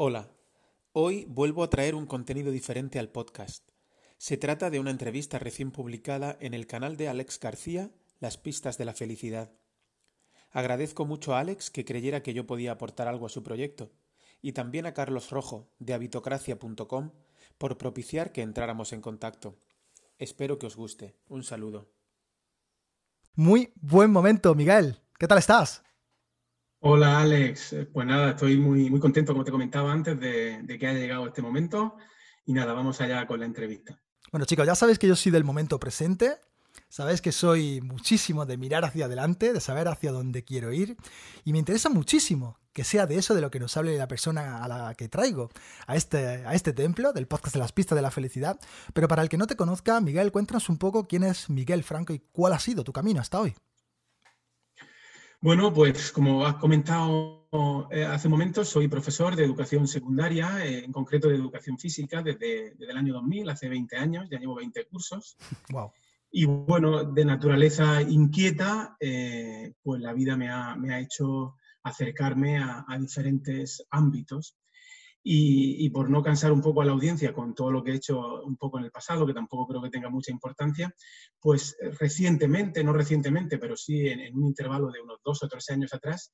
Hola, hoy vuelvo a traer un contenido diferente al podcast. Se trata de una entrevista recién publicada en el canal de Alex García, Las pistas de la felicidad. Agradezco mucho a Alex que creyera que yo podía aportar algo a su proyecto, y también a Carlos Rojo, de habitocracia.com, por propiciar que entráramos en contacto. Espero que os guste. Un saludo. Muy buen momento, Miguel. ¿Qué tal estás? Hola Alex, eh, pues nada, estoy muy, muy contento, como te comentaba antes, de, que haya llegado este momento. Y nada, vamos allá con la entrevista. Bueno chicos, ya sabéis que yo soy del momento presente, sabéis que soy muchísimo de mirar hacia adelante, de saber hacia dónde quiero ir. Y me interesa muchísimo que sea de eso de lo que nos hable la persona a la que traigo a este, a este templo del podcast de las pistas de la felicidad. Pero para el que no te conozca, Miguel, cuéntanos un poco quién es Miguel Franco y cuál ha sido tu camino hasta hoy. Bueno, pues como has comentado eh, hace un momento, soy profesor de educación secundaria, eh, en concreto de educación física, desde, el año 2000, hace 20 años, ya llevo 20 cursos. Wow. Y bueno, de naturaleza inquieta, eh, pues la vida me ha, me ha hecho acercarme a, diferentes ámbitos. Y, por no cansar un poco a la audiencia con todo lo que he hecho un poco en el pasado, que tampoco creo que tenga mucha importancia, pues eh, recientemente, no recientemente, pero sí en, un intervalo de unos dos o tres años atrás,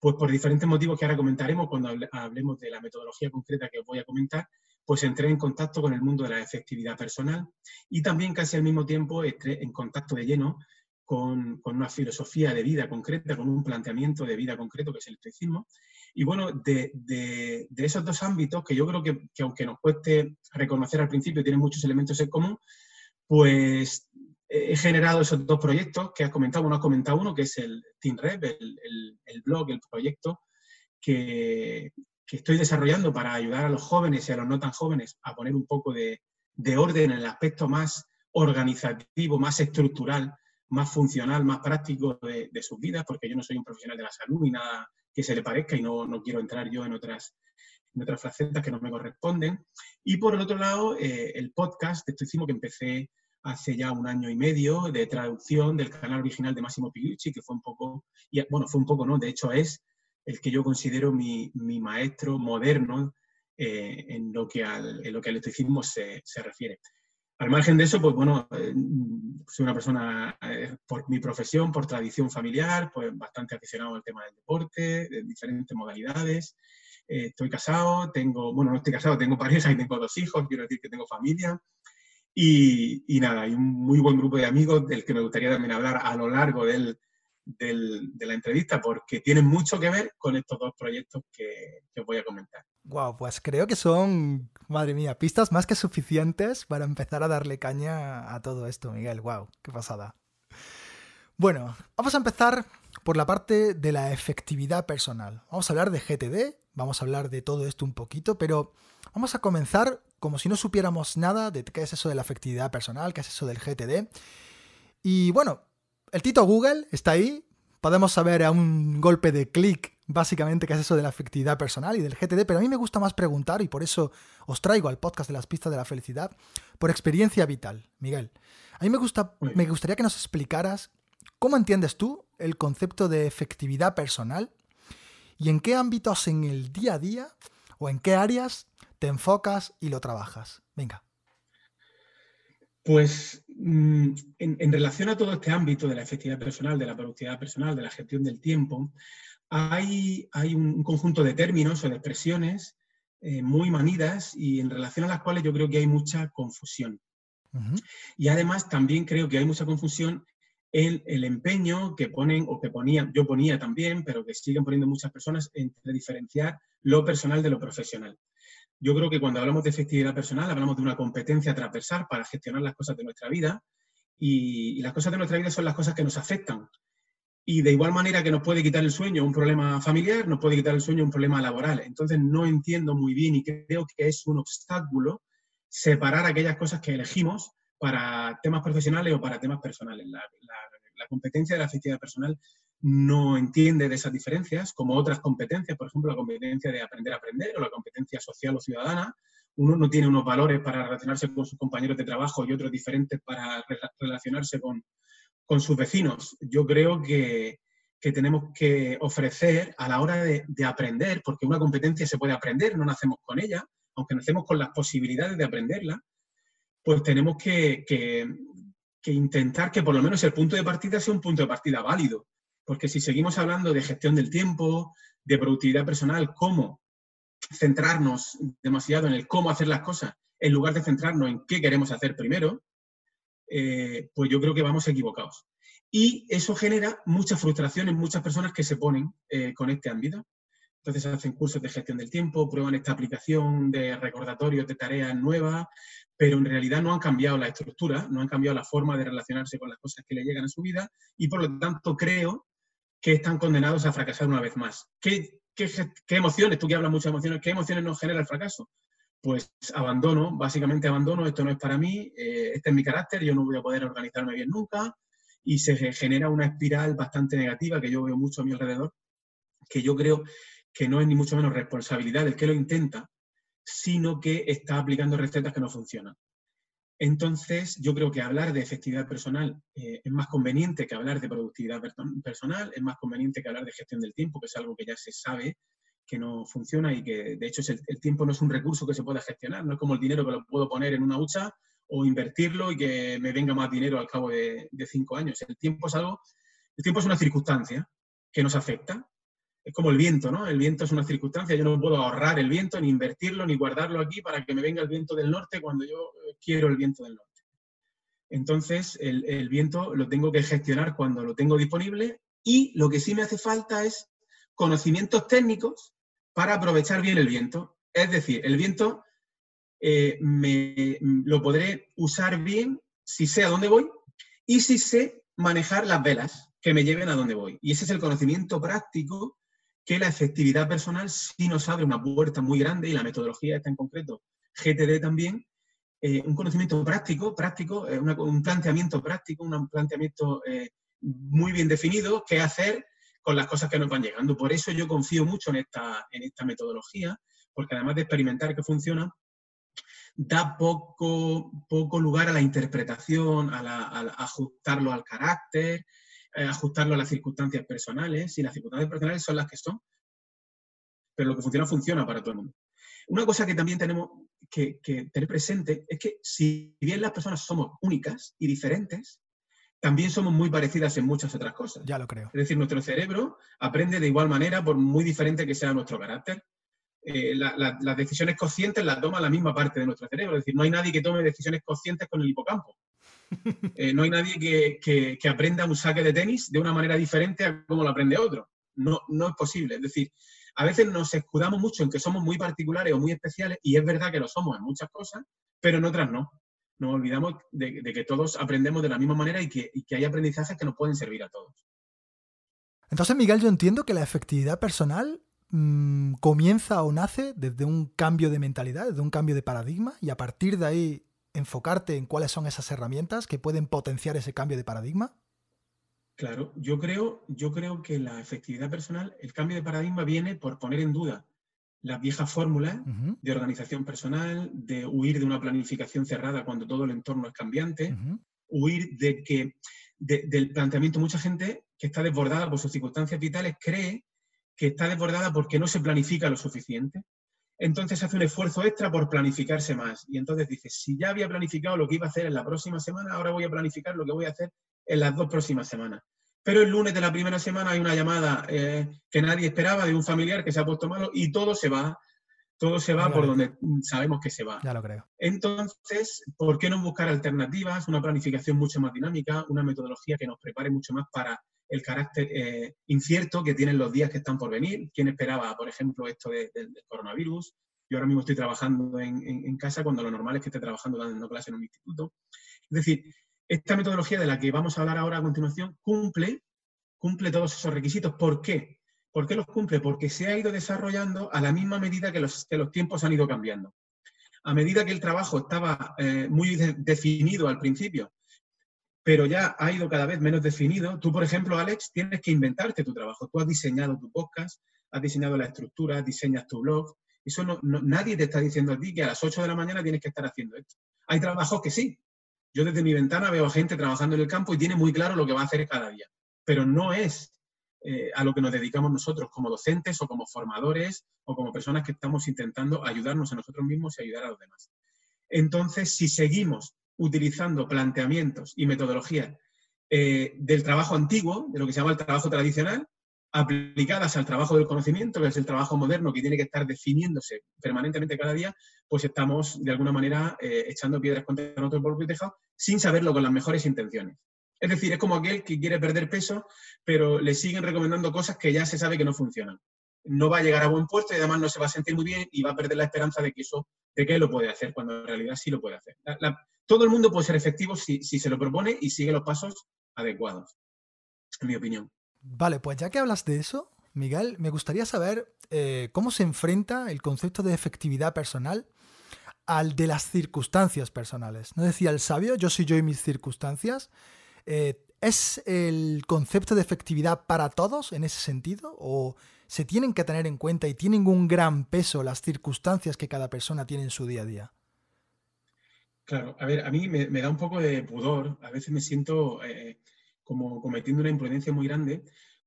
pues por diferentes motivos que ahora comentaremos cuando hablemos de la metodología concreta que os voy a comentar, pues entré en contacto con el mundo de la efectividad personal y también casi al mismo tiempo entré en contacto de lleno con, una filosofía de vida concreta, con un planteamiento de vida concreto que es el estoicismo. Y bueno, de, esos dos ámbitos, que yo creo que, aunque nos cueste reconocer al principio, tienen muchos elementos en común, pues he generado esos dos proyectos que has comentado. Uno has comentado uno, que es el Team Rep, el, blog, el proyecto que, estoy desarrollando para ayudar a los jóvenes y a los no tan jóvenes a poner un poco de, de orden en el aspecto más organizativo, más estructural más funcional, más práctico de, sus vidas, porque yo no soy un profesional de la salud ni nada que se le parezca y no, quiero entrar yo en otras, en otras facetas que no me corresponden. Y por el otro lado, eh, el podcast de Estoicismo que empecé hace ya un año y medio de traducción del canal original de Massimo Pigliucci, que fue un poco, bueno, fue un poco, ¿no? De hecho es el que yo considero mi, maestro moderno eh, en, lo que al, en estoicismo se, se refiere. Al margen de eso, pues bueno, eh, soy una persona, eh, por mi profesión, por tradición familiar, pues bastante aficionado al tema del deporte, de diferentes modalidades. Eh, estoy casado, tengo, bueno, no estoy casado, tengo pareja y tengo dos hijos, quiero decir que tengo familia. Y, nada, hay un muy buen grupo de amigos del que me gustaría también hablar a lo largo del, de la entrevista, porque tienen mucho que ver con estos dos proyectos que, que os voy a comentar. Wow, pues creo que son, madre mía, pistas más que suficientes para empezar a darle caña a todo esto, Miguel. Wow, qué pasada. Bueno, vamos a empezar por la parte de la efectividad personal. Vamos a hablar de GTD, vamos a hablar de todo esto un poquito, pero vamos a comenzar como si no supiéramos nada de qué es eso de la efectividad personal, qué es eso del GTD. Y bueno, el Tito Google está ahí, podemos saber a un golpe de clic básicamente qué es eso de la efectividad personal y del GTD, pero a mí me gusta más preguntar y por eso os traigo al podcast de las pistas de la felicidad por experiencia vital, Miguel. A mí me, gusta, me gustaría que nos explicaras cómo entiendes tú el concepto de efectividad personal y en qué ámbitos en el día a día o en qué áreas te enfocas y lo trabajas. Venga. Pues mm, en, relación a todo este ámbito de la efectividad personal, de la productividad personal, de la gestión del tiempo, hay, un conjunto de términos o de expresiones eh, muy manidas y en relación a las cuales yo creo que hay mucha confusión. Y además también creo que hay mucha confusión en el empeño que ponen o que ponía, yo ponía también, pero que siguen poniendo muchas personas entre diferenciar lo personal de lo profesional. Yo creo que cuando hablamos de efectividad personal hablamos de una competencia transversal para gestionar las cosas de nuestra vida y las cosas de nuestra vida son las cosas que nos afectan y de igual manera que nos puede quitar el sueño un problema familiar, nos puede quitar el sueño un problema laboral. Entonces no entiendo muy bien y creo que es un obstáculo separar aquellas cosas que elegimos para temas profesionales o para temas personales. La, competencia de la efectividad personal no entiende de esas diferencias, como otras competencias, por ejemplo, la competencia de aprender a aprender o la competencia social o ciudadana. Uno no tiene unos valores para relacionarse con sus compañeros de trabajo y otros diferentes para relacionarse con, con sus vecinos. Yo creo que, que tenemos que ofrecer a la hora de, aprender, porque una competencia se puede aprender, no nacemos con ella, aunque nacemos con las posibilidades de aprenderla, pues tenemos que, que intentar que por lo menos el punto de partida sea un punto de partida válido. Porque si seguimos hablando de gestión del tiempo, de productividad personal, cómo centrarnos demasiado en el cómo hacer las cosas, en lugar de centrarnos en qué queremos hacer primero, eh, pues yo creo que vamos equivocados. Y eso genera mucha frustración en muchas personas que se ponen eh, con este ámbito. Entonces hacen cursos de gestión del tiempo, prueban esta aplicación de recordatorios de tareas nuevas, pero en realidad no han cambiado la estructura, no han cambiado la forma de relacionarse con las cosas que le llegan a su vida y por lo tanto creo que están condenados a fracasar una vez más. ¿Qué, emociones, tú que hablas muchas emociones, qué emociones nos genera el fracaso? Pues abandono, básicamente abandono, esto no es para mí, eh, este es mi carácter, yo no voy a poder organizarme bien nunca y se genera una espiral bastante negativa que yo veo mucho a mi alrededor, que yo creo que no es ni mucho menos responsabilidad del que lo intenta, sino que está aplicando recetas que no funcionan. Entonces, yo creo que hablar de efectividad personal eh, es más conveniente que hablar de productividad personal, es más conveniente que hablar de gestión del tiempo, que es algo que ya se sabe que no funciona y que de hecho el, tiempo no es un recurso que se pueda gestionar, no es como el dinero que lo puedo poner en una hucha o invertirlo y que me venga más dinero al cabo de, cinco años. El tiempo es algo, el tiempo es una circunstancia que nos afecta es como el viento, ¿no? El viento es una circunstancia, yo no puedo ahorrar el viento, ni invertirlo, ni guardarlo aquí para que me venga el viento del norte cuando yo eh, quiero el viento del norte. Entonces, el, viento lo tengo que gestionar cuando lo tengo disponible y lo que sí me hace falta es conocimientos técnicos para aprovechar bien el viento. Es decir, el viento eh, me, lo podré usar bien si sé a dónde voy y si sé manejar las velas que me lleven a dónde voy. Y ese es el conocimiento práctico que la efectividad personal sí nos abre una puerta muy grande y la metodología está en concreto, GTD también, eh, un conocimiento práctico, práctico, eh, un planteamiento práctico, un planteamiento muy bien definido, qué hacer con las cosas que nos van llegando. Por eso yo confío mucho en esta, en esta metodología, porque además de experimentar que funciona, da poco, poco lugar a la interpretación, a, ajustarlo al carácter, eh, ajustarlo a las circunstancias personales, y las circunstancias personales son las que son, pero lo que funciona, funciona para todo el mundo. Una cosa que también tenemos que, tener presente es que si bien las personas somos únicas y diferentes, también somos muy parecidas en muchas otras cosas. Ya lo creo. Es decir, nuestro cerebro aprende de igual manera por muy diferente que sea nuestro carácter. Eh, las decisiones conscientes las toma la misma parte de nuestro cerebro. Es decir, no hay nadie que tome decisiones conscientes con el hipocampo. Eh, no hay nadie que, aprenda un saque de tenis de una manera diferente a como lo aprende otro. No, no es posible. Es decir, a veces nos escudamos mucho en que somos muy particulares o muy especiales, y es verdad que lo somos en muchas cosas, pero en otras no. Nos olvidamos de, que todos aprendemos de la misma manera y que, hay aprendizajes que nos pueden servir a todos. Entonces, Miguel, yo entiendo que la efectividad personal mm, comienza o nace desde un cambio de mentalidad, desde un cambio de paradigma, y a partir de ahí enfocarte en cuáles son esas herramientas que pueden potenciar ese cambio de paradigma? Claro, yo creo, yo creo que la efectividad personal, el cambio de paradigma viene por poner en duda las viejas fórmulas de organización personal, de huir de una planificación cerrada cuando todo el entorno es cambiante, huir de que del planteamiento, mucha gente que está desbordada por sus circunstancias vitales cree que está desbordada porque no se planifica lo suficiente, entonces hace un esfuerzo extra por planificarse más. Y entonces dice, si ya había planificado lo que iba a hacer en la próxima semana, ahora voy a planificar lo que voy a hacer en las dos próximas semanas. Pero el lunes de la primera semana hay una llamada eh, que nadie esperaba de un familiar que se ha puesto malo y todo se va, todo se va por donde sabemos que se va. Ya lo creo. Entonces, ¿por qué no buscar alternativas, una planificación mucho más dinámica, una metodología que nos prepare mucho más para el carácter eh, incierto que tienen los días que están por venir. ¿Quién esperaba, por ejemplo, esto del coronavirus? Yo ahora mismo estoy trabajando en, casa cuando lo normal es que esté trabajando dando clase en un instituto. Es decir, esta metodología de la que vamos a hablar ahora a continuación cumple, cumple todos esos requisitos. ¿Por qué? ¿Por qué los cumple? Porque se ha ido desarrollando a la misma medida que los, los tiempos han ido cambiando. A medida que el trabajo estaba eh, muy definido al principio pero ya ha ido cada vez menos definido. Tú, por ejemplo, Alex, tienes que inventarte tu trabajo. Tú has diseñado tu podcast, has diseñado la estructura, diseñas tu blog. Eso no, nadie te está diciendo a ti que a las 8 de la mañana tienes que estar haciendo esto. Hay trabajos que sí. Yo desde mi ventana veo gente trabajando en el campo y tiene muy claro lo que va a hacer cada día. Pero no es eh, a lo que nos dedicamos nosotros como docentes o como formadores o como personas que estamos intentando ayudarnos a nosotros mismos y ayudar a los demás. Entonces, si seguimos utilizando planteamientos y metodologías eh, del trabajo antiguo, de lo que se llama el trabajo tradicional, aplicadas al trabajo del conocimiento, que es el trabajo moderno que tiene que estar definiéndose permanentemente cada día, pues estamos de alguna manera eh, echando piedras contra nuestro propio tejado sin saberlo con las mejores intenciones. Es decir, es como aquel que quiere perder peso, pero le siguen recomendando cosas que ya se sabe que no funcionan. No va a llegar a buen puesto y además no se va a sentir muy bien y va a perder la esperanza de que eso, de que lo puede hacer, cuando en realidad sí lo puede hacer. todo el mundo puede ser efectivo si se lo propone y sigue los pasos adecuados, en mi opinión. Vale, pues ya que hablas de eso, Miguel, me gustaría saber eh, cómo se enfrenta el concepto de efectividad personal al de las circunstancias personales. ¿No decía el sabio, yo soy yo y mis circunstancias? Eh, ¿Es el concepto de efectividad para todos en ese sentido? ¿O se tienen que tener en cuenta y tienen un gran peso las circunstancias que cada persona tiene en su día a día? Claro, a ver, a mí me, da un poco de pudor, a veces me siento eh, como cometiendo una imprudencia muy grande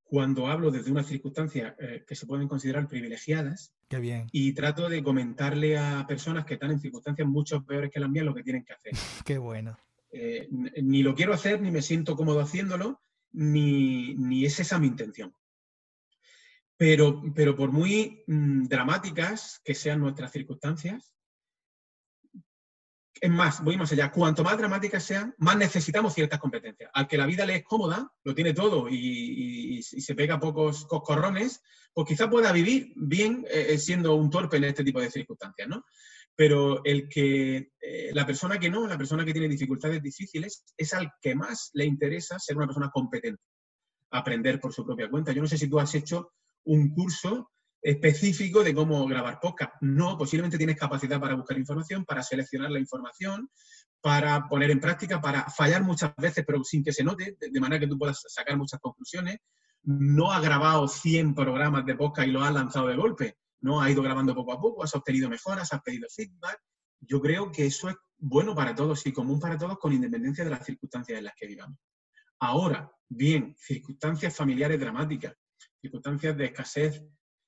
cuando hablo desde unas circunstancias eh, que se pueden considerar privilegiadas. Qué bien. Y trato de comentarle a personas que están en circunstancias mucho peores que las mías lo que tienen que hacer. Qué bueno. Eh, ni lo quiero hacer, ni me siento cómodo haciéndolo, ni, ni es esa mi intención. Pero, pero por muy mm, dramáticas que sean nuestras circunstancias, es más, voy más allá, cuanto más dramáticas sean, más necesitamos ciertas competencias. Al que la vida le es cómoda, lo tiene todo y, se pega pocos coscorrones, pues quizá pueda vivir bien eh, eh, siendo un torpe en este tipo de circunstancias, ¿no? Pero el que, eh, la persona que no, la persona que tiene dificultades difíciles, es al que más le interesa ser una persona competente, aprender por su propia cuenta. Yo no sé si tú has hecho un curso específico de cómo grabar podcast. No, posiblemente tienes capacidad para buscar información, para seleccionar la información, para poner en práctica, para fallar muchas veces, pero sin que se note, de manera que tú puedas sacar muchas conclusiones. No ha grabado 100 programas de podcast y lo has lanzado de golpe. No, ha ido grabando poco a poco, has obtenido mejoras, has pedido feedback. Yo creo que eso es bueno para todos y común para todos con independencia de las circunstancias en las que vivamos. Ahora, bien, circunstancias familiares dramáticas, circunstancias de escasez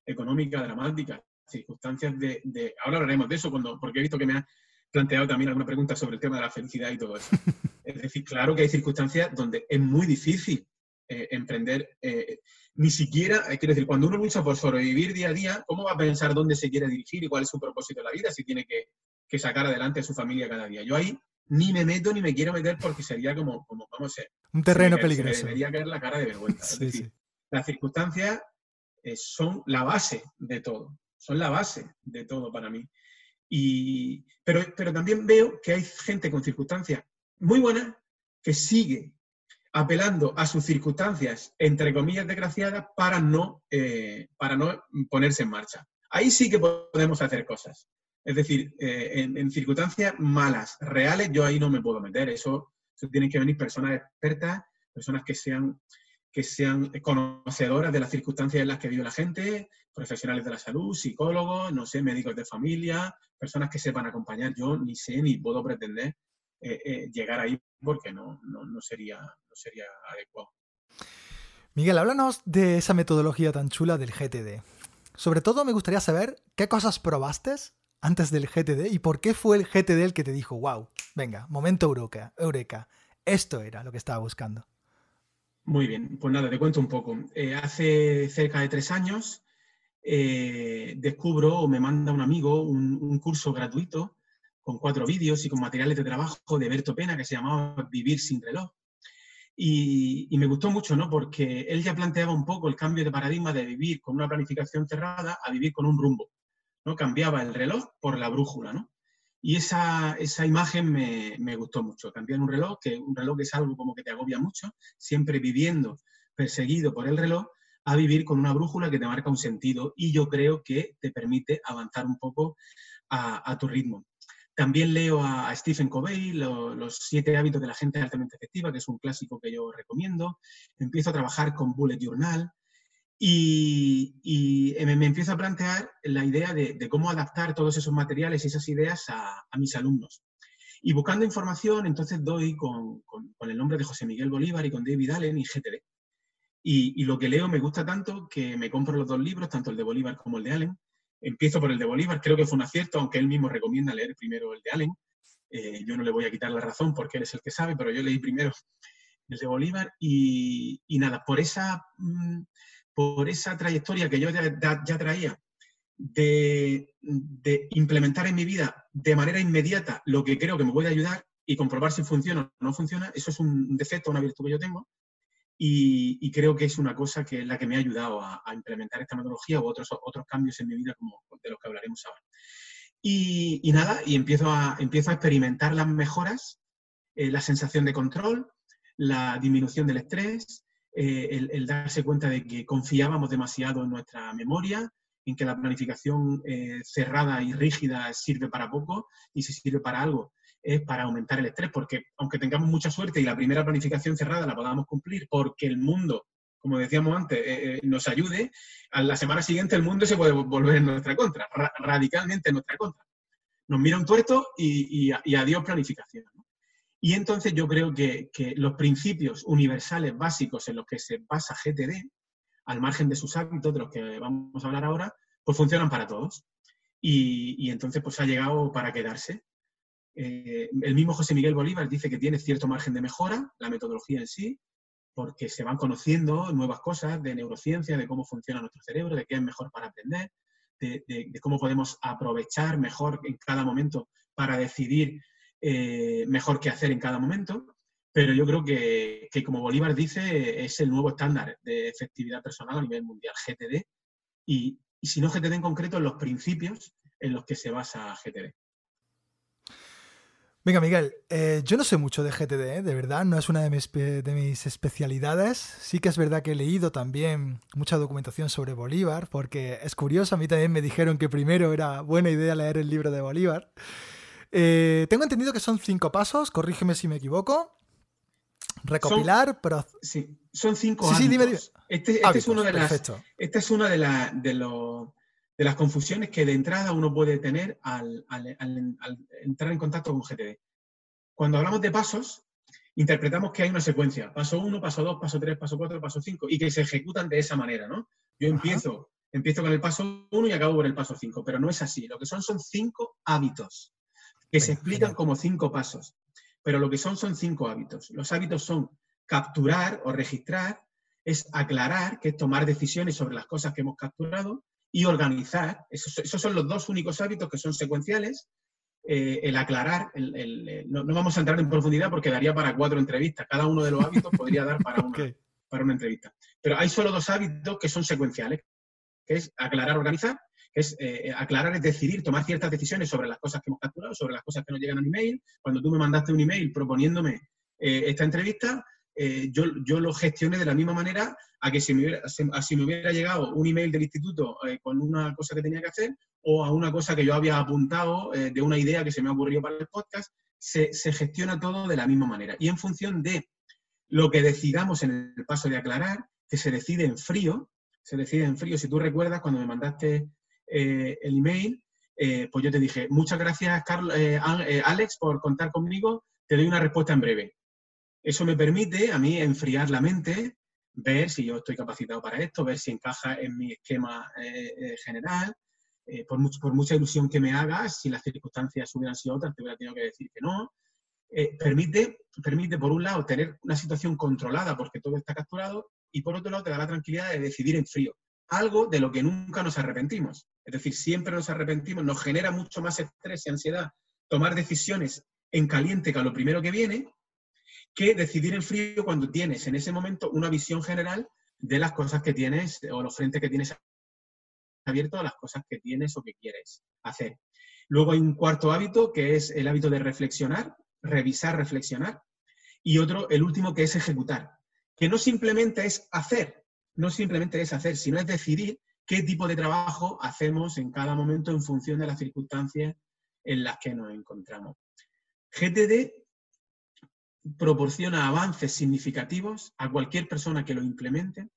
económica dramática, circunstancias de, Ahora hablaremos de eso, cuando, porque he visto que me ha planteado también alguna pregunta sobre el tema de la felicidad y todo eso. Es decir, claro que hay circunstancias donde es muy difícil eh, emprender, eh, ni siquiera, eh, quiero decir, cuando uno lucha por sobrevivir día a día, ¿cómo va a pensar dónde se quiere dirigir y cuál es su propósito en la vida si tiene que, sacar adelante a su familia cada día? Yo ahí ni me meto ni me quiero meter porque sería como, como vamos a ser. Un terreno peligroso. debería caer la cara de vergüenza. es decir, las circunstancias eh, son la base de todo, son la base de todo para mí. Y, pero, pero también veo que hay gente con circunstancias muy buenas que sigue apelando a sus circunstancias, entre comillas, desgraciadas, para no, eh, para no ponerse en marcha. Ahí sí que podemos hacer cosas. Es decir, eh, en, circunstancias malas, reales, yo ahí no me puedo meter. Eso, eso tienen que venir personas expertas, personas que sean que sean conocedoras de las circunstancias en las que vive la gente, profesionales de la salud, psicólogos, no sé, médicos de familia, personas que sepan acompañar. Yo ni sé ni puedo pretender eh, eh, llegar ahí porque no, no, sería, no sería adecuado. Miguel, háblanos de esa metodología tan chula del GTD. Sobre todo me gustaría saber qué cosas probaste antes del GTD y por qué fue el GTD el que te dijo, wow, venga, momento eureka, eureka, esto era lo que estaba buscando. Muy bien, pues nada, te cuento un poco. Eh, hace cerca de tres años eh, descubro o me manda un amigo un, curso gratuito con cuatro vídeos y con materiales de trabajo de Berto Pena que se llamaba Vivir sin reloj. Y, y, me gustó mucho, ¿no? Porque él ya planteaba un poco el cambio de paradigma de vivir con una planificación cerrada a vivir con un rumbo, ¿no? Cambiaba el reloj por la brújula, ¿no? Y esa, esa imagen me, me, gustó mucho. Cambiar un reloj, que un reloj es algo como que te agobia mucho, siempre viviendo perseguido por el reloj, a vivir con una brújula que te marca un sentido y yo creo que te permite avanzar un poco a, a tu ritmo. También leo a, Stephen Covey, Los siete hábitos de la gente altamente efectiva, que es un clásico que yo recomiendo. Empiezo a trabajar con Bullet Journal, y, me, empiezo a plantear la idea de, cómo adaptar todos esos materiales y esas ideas a, mis alumnos. Y buscando información, entonces doy con, el nombre de José Miguel Bolívar y con David Allen y GTD. Y, lo que leo me gusta tanto que me compro los dos libros, tanto el de Bolívar como el de Allen. Empiezo por el de Bolívar, creo que fue un acierto, aunque él mismo recomienda leer primero el de Allen. Eh, yo no le voy a quitar la razón porque él es el que sabe, pero yo leí primero el de Bolívar y, nada, por esa, mm, por esa trayectoria que yo ya, traía de, implementar en mi vida de manera inmediata lo que creo que me puede ayudar y comprobar si funciona o no funciona, eso es un defecto, una virtud que yo tengo. Y, creo que es una cosa que es la que me ha ayudado a, implementar esta metodología u otros, otros cambios en mi vida como de los que hablaremos ahora. Y, nada, y empiezo a, empiezo a experimentar las mejoras, eh, la sensación de control, la disminución del estrés, eh, el, darse cuenta de que confiábamos demasiado en nuestra memoria, en que la planificación eh, cerrada y rígida sirve para poco y si sirve para algo es para aumentar el estrés, porque aunque tengamos mucha suerte y la primera planificación cerrada la podamos cumplir porque el mundo, como decíamos antes, eh, nos ayude, a la semana siguiente el mundo se puede volver en nuestra contra, radicalmente en nuestra contra. Nos mira un tuerto y, adiós planificación. Y entonces yo creo que, que los principios universales básicos en los que se basa GTD al margen de sus hábitos, de los que vamos a hablar ahora, pues funcionan para todos. Y, entonces pues ha llegado para quedarse. Eh, el mismo José Miguel Bolívar dice que tiene cierto margen de mejora, la metodología en sí, porque se van conociendo nuevas cosas de neurociencia, de cómo funciona nuestro cerebro, de qué es mejor para aprender, de, cómo podemos aprovechar mejor en cada momento para decidir eh, mejor qué hacer en cada momento. Pero yo creo que, como Bolívar dice, es el nuevo estándar de efectividad personal a nivel mundial, GTD, y, si no GTD en concreto, los principios en los que se basa GTD. Venga, Miguel, eh, yo no sé mucho de GTD, ¿eh? de verdad, no es una de mis, especialidades. Sí que es verdad que he leído también mucha documentación sobre Bolívar, porque es curioso, a mí también me dijeron que primero era buena idea leer el libro de Bolívar. Eh, tengo entendido que son cinco pasos, corrígeme si me equivoco. Recopilar, pero... Sí, son cinco sí, Este, este es uno de las, esta es una de, de, de, las confusiones que de entrada uno puede tener al, entrar en contacto con GTD. Cuando hablamos de pasos, interpretamos que hay una secuencia, paso uno, paso dos, paso tres, paso cuatro, paso cinco, y que se ejecutan de esa manera, ¿no? Yo empiezo, empiezo con el paso uno y acabo por el paso cinco, pero no es así. Lo que son son cinco hábitos que se explican como cinco pasos pero lo que son son cinco hábitos. Los hábitos son capturar o registrar, es aclarar, que es tomar decisiones sobre las cosas que hemos capturado, y organizar. Esos, son los dos únicos hábitos que son secuenciales. Eh, el aclarar, no, vamos a entrar en profundidad porque daría para cuatro entrevistas. Cada uno de los hábitos podría dar para una, para una entrevista. Pero hay solo dos hábitos que son secuenciales, que es aclarar, organizar es eh, aclarar, es decidir, tomar ciertas decisiones sobre las cosas que hemos capturado, sobre las cosas que nos llegan al email. Cuando tú me mandaste un email proponiéndome eh, esta entrevista, eh, yo, yo, lo gestioné de la misma manera a que si me hubiera, si me hubiera llegado un email del instituto con una cosa que tenía que hacer o a una cosa que yo había apuntado de una idea que se me ha ocurrido para el podcast, se, se gestiona todo de la misma manera. Y en función de lo que decidamos en el paso de aclarar, que se decide en frío, se decide en frío. Si tú recuerdas, cuando me mandaste eh, el email, eh, pues yo te dije, muchas gracias, eh, Alex, por contar conmigo, te doy una respuesta en breve. Eso me permite a mí enfriar la mente, ver si yo estoy capacitado para esto, ver si encaja en mi esquema general. por, por, mucha ilusión que me hagas, si las circunstancias hubieran sido otras, te hubiera tenido que decir que no. permite, permite, por un lado, tener una situación controlada porque todo está capturado y por otro lado te da la tranquilidad de decidir en frío algo de lo que nunca nos arrepentimos. Es decir, siempre nos arrepentimos, nos genera mucho más estrés y ansiedad tomar decisiones en caliente que a lo primero que viene, que decidir en frío cuando tienes en ese momento una visión general de las cosas que tienes o los frentes que tienes abiertos a las cosas que tienes o que quieres hacer. Luego hay un cuarto hábito que es el hábito de reflexionar, revisar, reflexionar. Y otro, el último, que es ejecutar, que no simplemente es hacer, no simplemente es hacer, sino es decidir qué tipo de trabajo hacemos en cada momento en función de las circunstancias en las que nos encontramos. GTD proporciona avances significativos a cualquier persona que lo implemente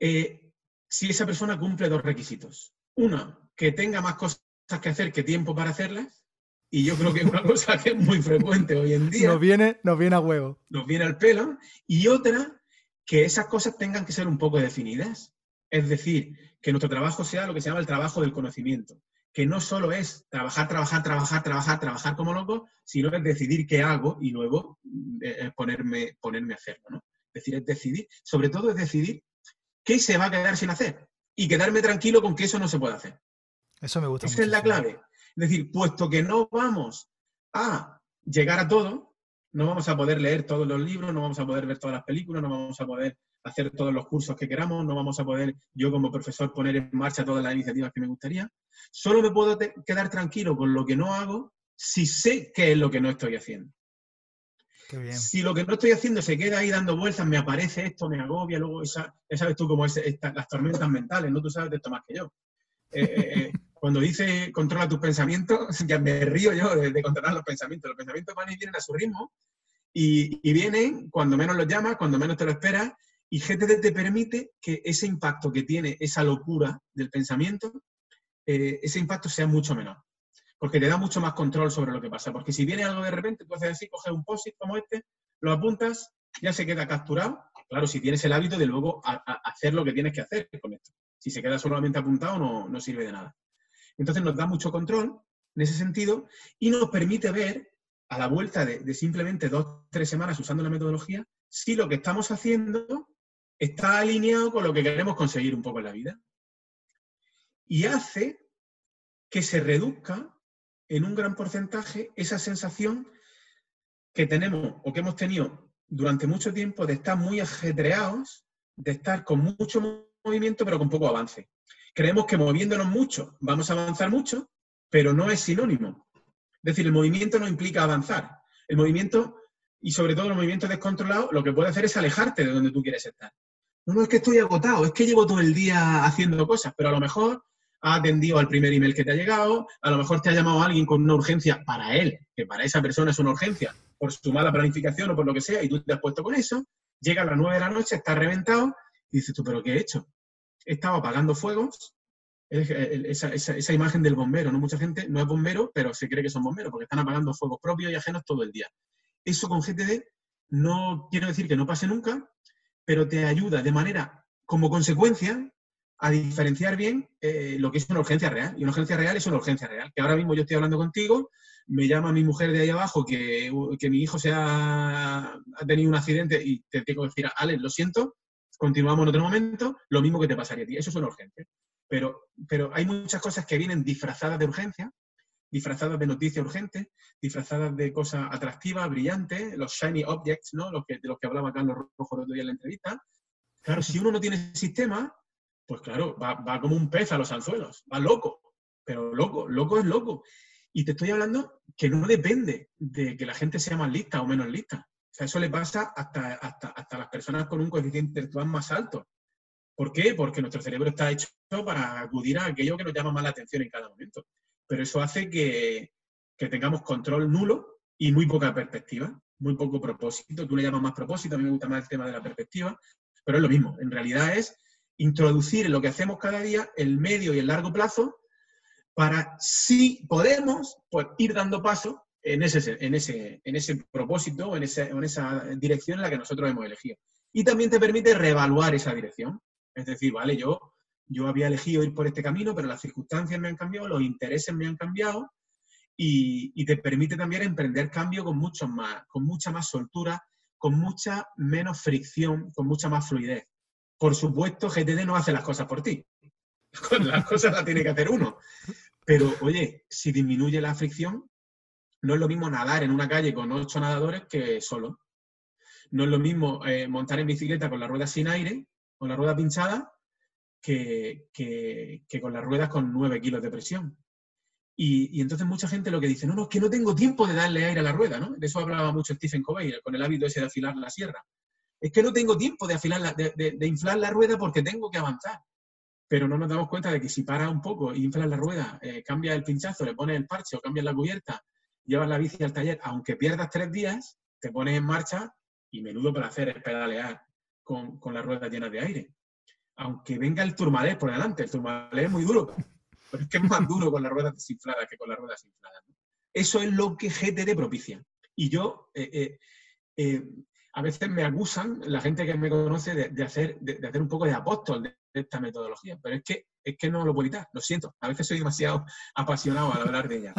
eh, si esa persona cumple dos requisitos. Uno, que tenga más cosas que hacer que tiempo para hacerlas. Y yo creo que es una cosa que es muy frecuente hoy en día. Nos viene, nos viene a huevo. Nos viene al pelo. Y otra, que esas cosas tengan que ser un poco definidas. Es decir, que nuestro trabajo sea lo que se llama el trabajo del conocimiento, que no solo es trabajar, trabajar, trabajar, trabajar, trabajar como loco, sino es decidir qué hago y luego eh, eh, ponerme, ponerme a hacerlo. ¿no? Es decir, es decidir, sobre todo es decidir qué se va a quedar sin hacer y quedarme tranquilo con que eso no se puede hacer. Eso me gusta. Esa es la clave. Es decir, puesto que no vamos a llegar a todo, no vamos a poder leer todos los libros, no vamos a poder ver todas las películas, no vamos a poder hacer todos los cursos que queramos, no vamos a poder yo como profesor poner en marcha todas las iniciativas que me gustaría. Solo me puedo quedar tranquilo con lo que no hago si sé qué es lo que no estoy haciendo. Si lo que no estoy haciendo se queda ahí dando vueltas, me aparece esto, me agobia, luego esa, sabes tú cómo es las tormentas mentales, ¿no? Tú sabes de esto más que yo. Eh, eh, eh, cuando dice controla tus pensamientos, ya me río yo de, controlar los pensamientos. Los pensamientos van y vienen a su ritmo y, vienen cuando menos los llamas, cuando menos te lo esperas y GTD te permite que ese impacto que tiene esa locura del pensamiento, ese impacto sea mucho menor porque te da mucho más control sobre lo que pasa. Porque si viene algo de repente, tú haces así, coges un post como este, lo apuntas, ya se queda capturado. Claro, si tienes el hábito de luego hacer lo que tienes que hacer con esto. Si se queda solamente apuntado, no, no sirve de nada. Entonces nos da mucho control en ese sentido y nos permite ver a la vuelta de, simplemente dos, tres semanas usando la metodología, si lo que estamos haciendo está alineado con lo que queremos conseguir un poco en la vida. Y hace que se reduzca en un gran porcentaje esa sensación que tenemos o que hemos tenido durante mucho tiempo de estar muy ajetreados, de estar con mucho movimiento pero con poco avance. Creemos que moviéndonos mucho vamos a avanzar mucho, pero no es sinónimo. Es decir, el movimiento no implica avanzar. El movimiento, y sobre todo el movimiento descontrolado, lo que puede hacer es alejarte de donde tú quieres estar. No, es que estoy agotado, es que llevo todo el día haciendo cosas, pero a lo mejor ha atendido al primer email que te ha llegado, a lo mejor te ha llamado alguien con una urgencia para él, que para esa persona es una urgencia, por su mala planificación o por lo que sea, y tú te has puesto con eso, llega a las nueve de la noche, está reventado, y dices tú, ¿pero qué he hecho? He estado apagando fuegos, esa, esa, imagen del bombero, ¿no? Mucha gente no es bombero, pero se cree que son bomberos, porque están apagando fuegos propios y ajenos todo el día. Eso con GTD no quiero decir que no pase nunca, pero te ayuda de manera, como consecuencia, a diferenciar bien eh, lo que es una urgencia real. Y una urgencia real es una urgencia real. Que ahora mismo yo estoy hablando contigo, me llama mi mujer de ahí abajo que, mi hijo se ha, tenido un accidente y te tengo que decir, Alex, lo siento, continuamos en otro momento, lo mismo que te pasaría a ti. Eso es una urgencia. Pero, pero hay muchas cosas que vienen disfrazadas de urgencia, disfrazadas de noticia urgente, disfrazadas de cosas atractivas, brillantes, los shiny objects, ¿no? Los que, de los que hablaba Carlos Rojo el otro día en la entrevista. Claro, si uno no tiene sistema, pues claro, va, como un pez a los anzuelos, va loco, pero loco, loco es loco. Y te estoy hablando que no depende de que la gente sea más lista o menos lista. Sea, eso le pasa hasta, hasta, las personas con un coeficiente intelectual más alto. ¿Por qué? Porque nuestro cerebro está hecho para acudir a aquello que nos llama más la atención en cada momento. Pero eso hace que, que tengamos control nulo y muy poca perspectiva, muy poco propósito. Tú le llamas más propósito, a mí me gusta más el tema de la perspectiva, pero es lo mismo. En realidad es introducir en lo que hacemos cada día el medio y el largo plazo para, si podemos, pues ir dando paso en ese, en ese, en ese propósito, en, en esa dirección en la que nosotros hemos elegido. Y también te permite reevaluar esa dirección. Es decir, vale, yo, yo había elegido ir por este camino, pero las circunstancias me han cambiado, los intereses me han cambiado, y, y, te permite también emprender cambio con, mucho más, con mucha más soltura, con mucha menos fricción, con mucha más fluidez. Por supuesto, GTD no hace las cosas por ti. Las cosas las tiene que hacer uno. Pero, oye, si disminuye la fricción, no es lo mismo nadar en una calle con ocho nadadores que solo. No es lo mismo eh, montar en bicicleta con la rueda sin aire, con la rueda pinchada, que, con las ruedas con nueve kilos de presión. Y, entonces mucha gente lo que dice, no, no, es que no tengo tiempo de darle aire a la rueda, ¿no? De eso hablaba mucho Stephen Covey, con el hábito ese de afilar la sierra es que no tengo tiempo de, afilar de, inflar la rueda porque tengo que avanzar. Pero no nos damos cuenta de que si paras un poco inflas la rueda, eh, cambias el pinchazo, le pones el parche o cambias la cubierta, llevas la bici al taller, aunque pierdas tres días, te pones en marcha y menudo placer es pedalear con, con las ruedas llenas de aire. Aunque venga el turmalés por delante, el turmalés es muy duro, pero es que es más duro con las ruedas desinfladas que con las ruedas infladas. Eso es lo que GTD propicia. Y yo eh, eh, a veces me acusan la gente que me conoce de, hacer, de, hacer un poco de apóstol de, esta metodología, pero es que, es que no lo puedo evitar, lo siento. A veces soy demasiado apasionado al hablar de ella.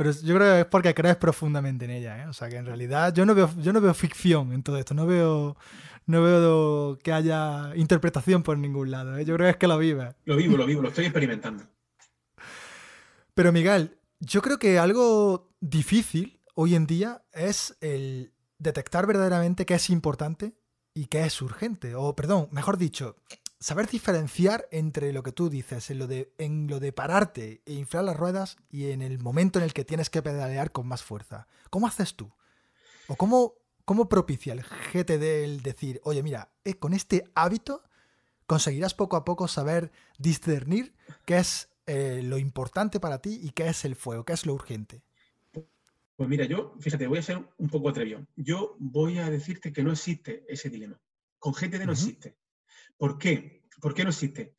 Pero yo creo que es porque crees profundamente en ella, ¿eh? O sea que en realidad yo no veo, yo no veo ficción en todo esto, no veo, no veo que haya interpretación por ningún lado. ¿eh? Yo creo que es que lo vives. Lo vivo, lo vivo, lo estoy experimentando. Pero Miguel, yo creo que algo difícil hoy en día es el detectar verdaderamente qué es importante y qué es urgente. O, perdón, mejor dicho, saber diferenciar entre lo que tú dices, en lo de, en lo de pararte e inflar las ruedas y en el momento en el que tienes que pedalear con más fuerza. ¿Cómo haces tú? ¿O cómo, cómo propicia el GTD el decir, oye, mira, eh, con este hábito conseguirás poco a poco saber discernir qué es eh, lo importante para ti y qué es el fuego, qué es lo urgente? Pues mira, yo, fíjate, voy a ser un poco atrevido. Yo voy a decirte que no existe ese dilema. Con GTD no existe. ¿Por qué? ¿Por qué no existe?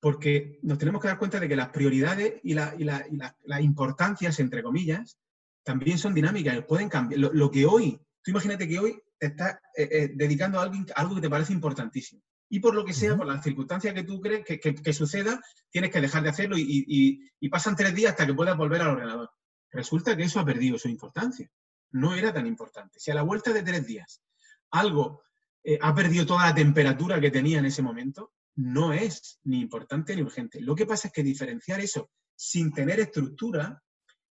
Porque nos tenemos que dar cuenta de que las prioridades y, las importancias, entre comillas, también son dinámicas, pueden cambiar. Lo, que hoy, tú imagínate que hoy te estás eh, eh, dedicando a, algo que te parece importantísimo. Y por lo que sea, por las circunstancias que tú crees que, suceda, tienes que dejar de hacerlo y, y, pasan tres días hasta que puedas volver al ordenador. Resulta que eso ha perdido su importancia. No era tan importante. Si a la vuelta de tres días algo eh, ha perdido toda la temperatura que tenía en ese momento, no es ni importante ni urgente. Lo que pasa es que diferenciar eso sin tener estructura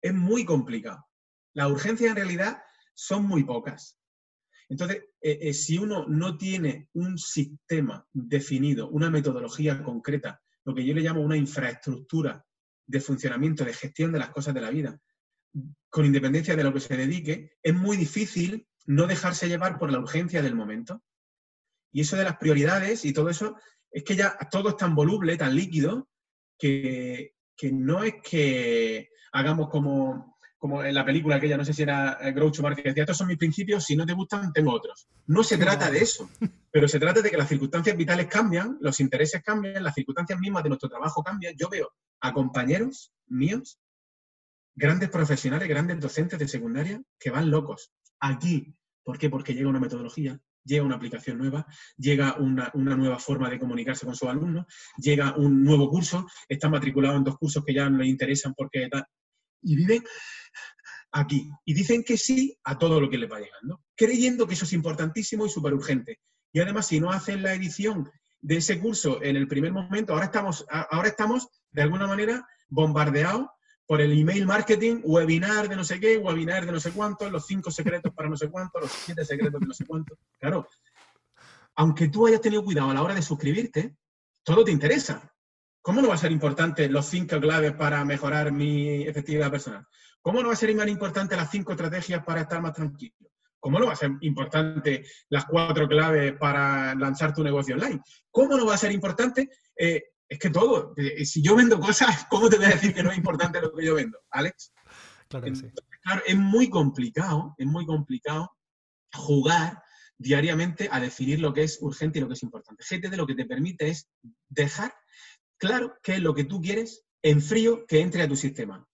es muy complicado. Las urgencias en realidad son muy pocas. Entonces, eh, eh, si uno no tiene un sistema definido, una metodología concreta, lo que yo le llamo una infraestructura de funcionamiento, de gestión de las cosas de la vida, con independencia de lo que se dedique, es muy difícil no dejarse llevar por la urgencia del momento. Y eso de las prioridades y todo eso, es que ya todo es tan voluble, tan líquido, que, no es que hagamos como, como en la película aquella, no sé si era eh, Groucho Marx, que decía, estos son mis principios, si no te gustan, tengo otros. No se trata de eso, pero se trata de que las circunstancias vitales cambian, los intereses cambian, las circunstancias mismas de nuestro trabajo cambian. Yo veo a compañeros míos, grandes profesionales, grandes docentes de secundaria, que van locos. Aquí, ¿por qué? Porque llega una metodología, llega una aplicación nueva, llega una, nueva forma de comunicarse con sus alumnos, llega un nuevo curso, están matriculados en dos cursos que ya no les interesan porque tal, y viven aquí. Y dicen que sí a todo lo que les va llegando, creyendo que eso es importantísimo y súper urgente. Y además, si no hacen la edición de ese curso en el primer momento, ahora estamos, ahora estamos de alguna manera bombardeados por el email marketing, webinar de no sé qué, webinar de no sé cuánto, los cinco secretos para no sé cuánto, los siete secretos de no sé cuánto. Claro, aunque tú hayas tenido cuidado a la hora de suscribirte, todo te interesa. ¿Cómo no va a ser importante los cinco claves para mejorar mi efectividad personal? ¿Cómo no va a ser más importante las cinco estrategias para estar más tranquilo? ¿Cómo no va a ser importante las cuatro claves para lanzar tu negocio online? ¿Cómo no va a ser importante eh, es que todo. Eh, si yo vendo cosas, ¿cómo te voy a decir que no es importante lo que yo vendo, Alex? Claro que sí. Claro, es muy complicado, es muy complicado jugar diariamente a definir lo que es urgente y lo que es importante. GTD lo que te permite es dejar claro qué es lo que tú quieres en frío que entre a tu sistema.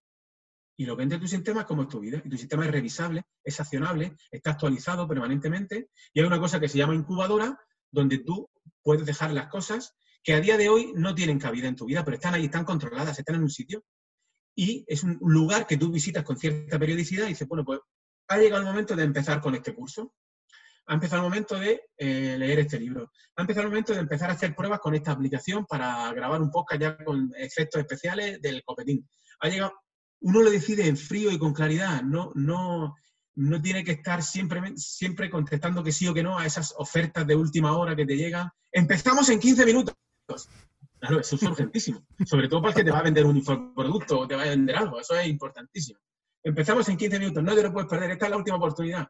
Y lo que entre a tu sistema es como es tu vida. Y tu sistema es revisable, es accionable, está actualizado permanentemente. Y hay una cosa que se llama incubadora, donde tú puedes dejar las cosas que a día de hoy no tienen cabida en tu vida, pero están ahí, están controladas, están en un sitio. Y es un lugar que tú visitas con cierta periodicidad y dices, bueno, pues ha llegado el momento de empezar con este curso. Ha empezado el momento de eh, leer este libro. Ha empezado el momento de empezar a hacer pruebas con esta aplicación para grabar un podcast ya con efectos especiales del copetín. Ha llegado, uno lo decide en frío y con claridad, no, no, no tiene que estar siempre, siempre contestando que sí o que no a esas ofertas de última hora que te llegan. Empezamos en 15 minutos. Claro, eso es urgentísimo. Sobre todo porque te va a vender un producto o te va a vender algo. Eso es importantísimo. Empezamos en 15 minutos. No te lo puedes perder. Esta es la última oportunidad.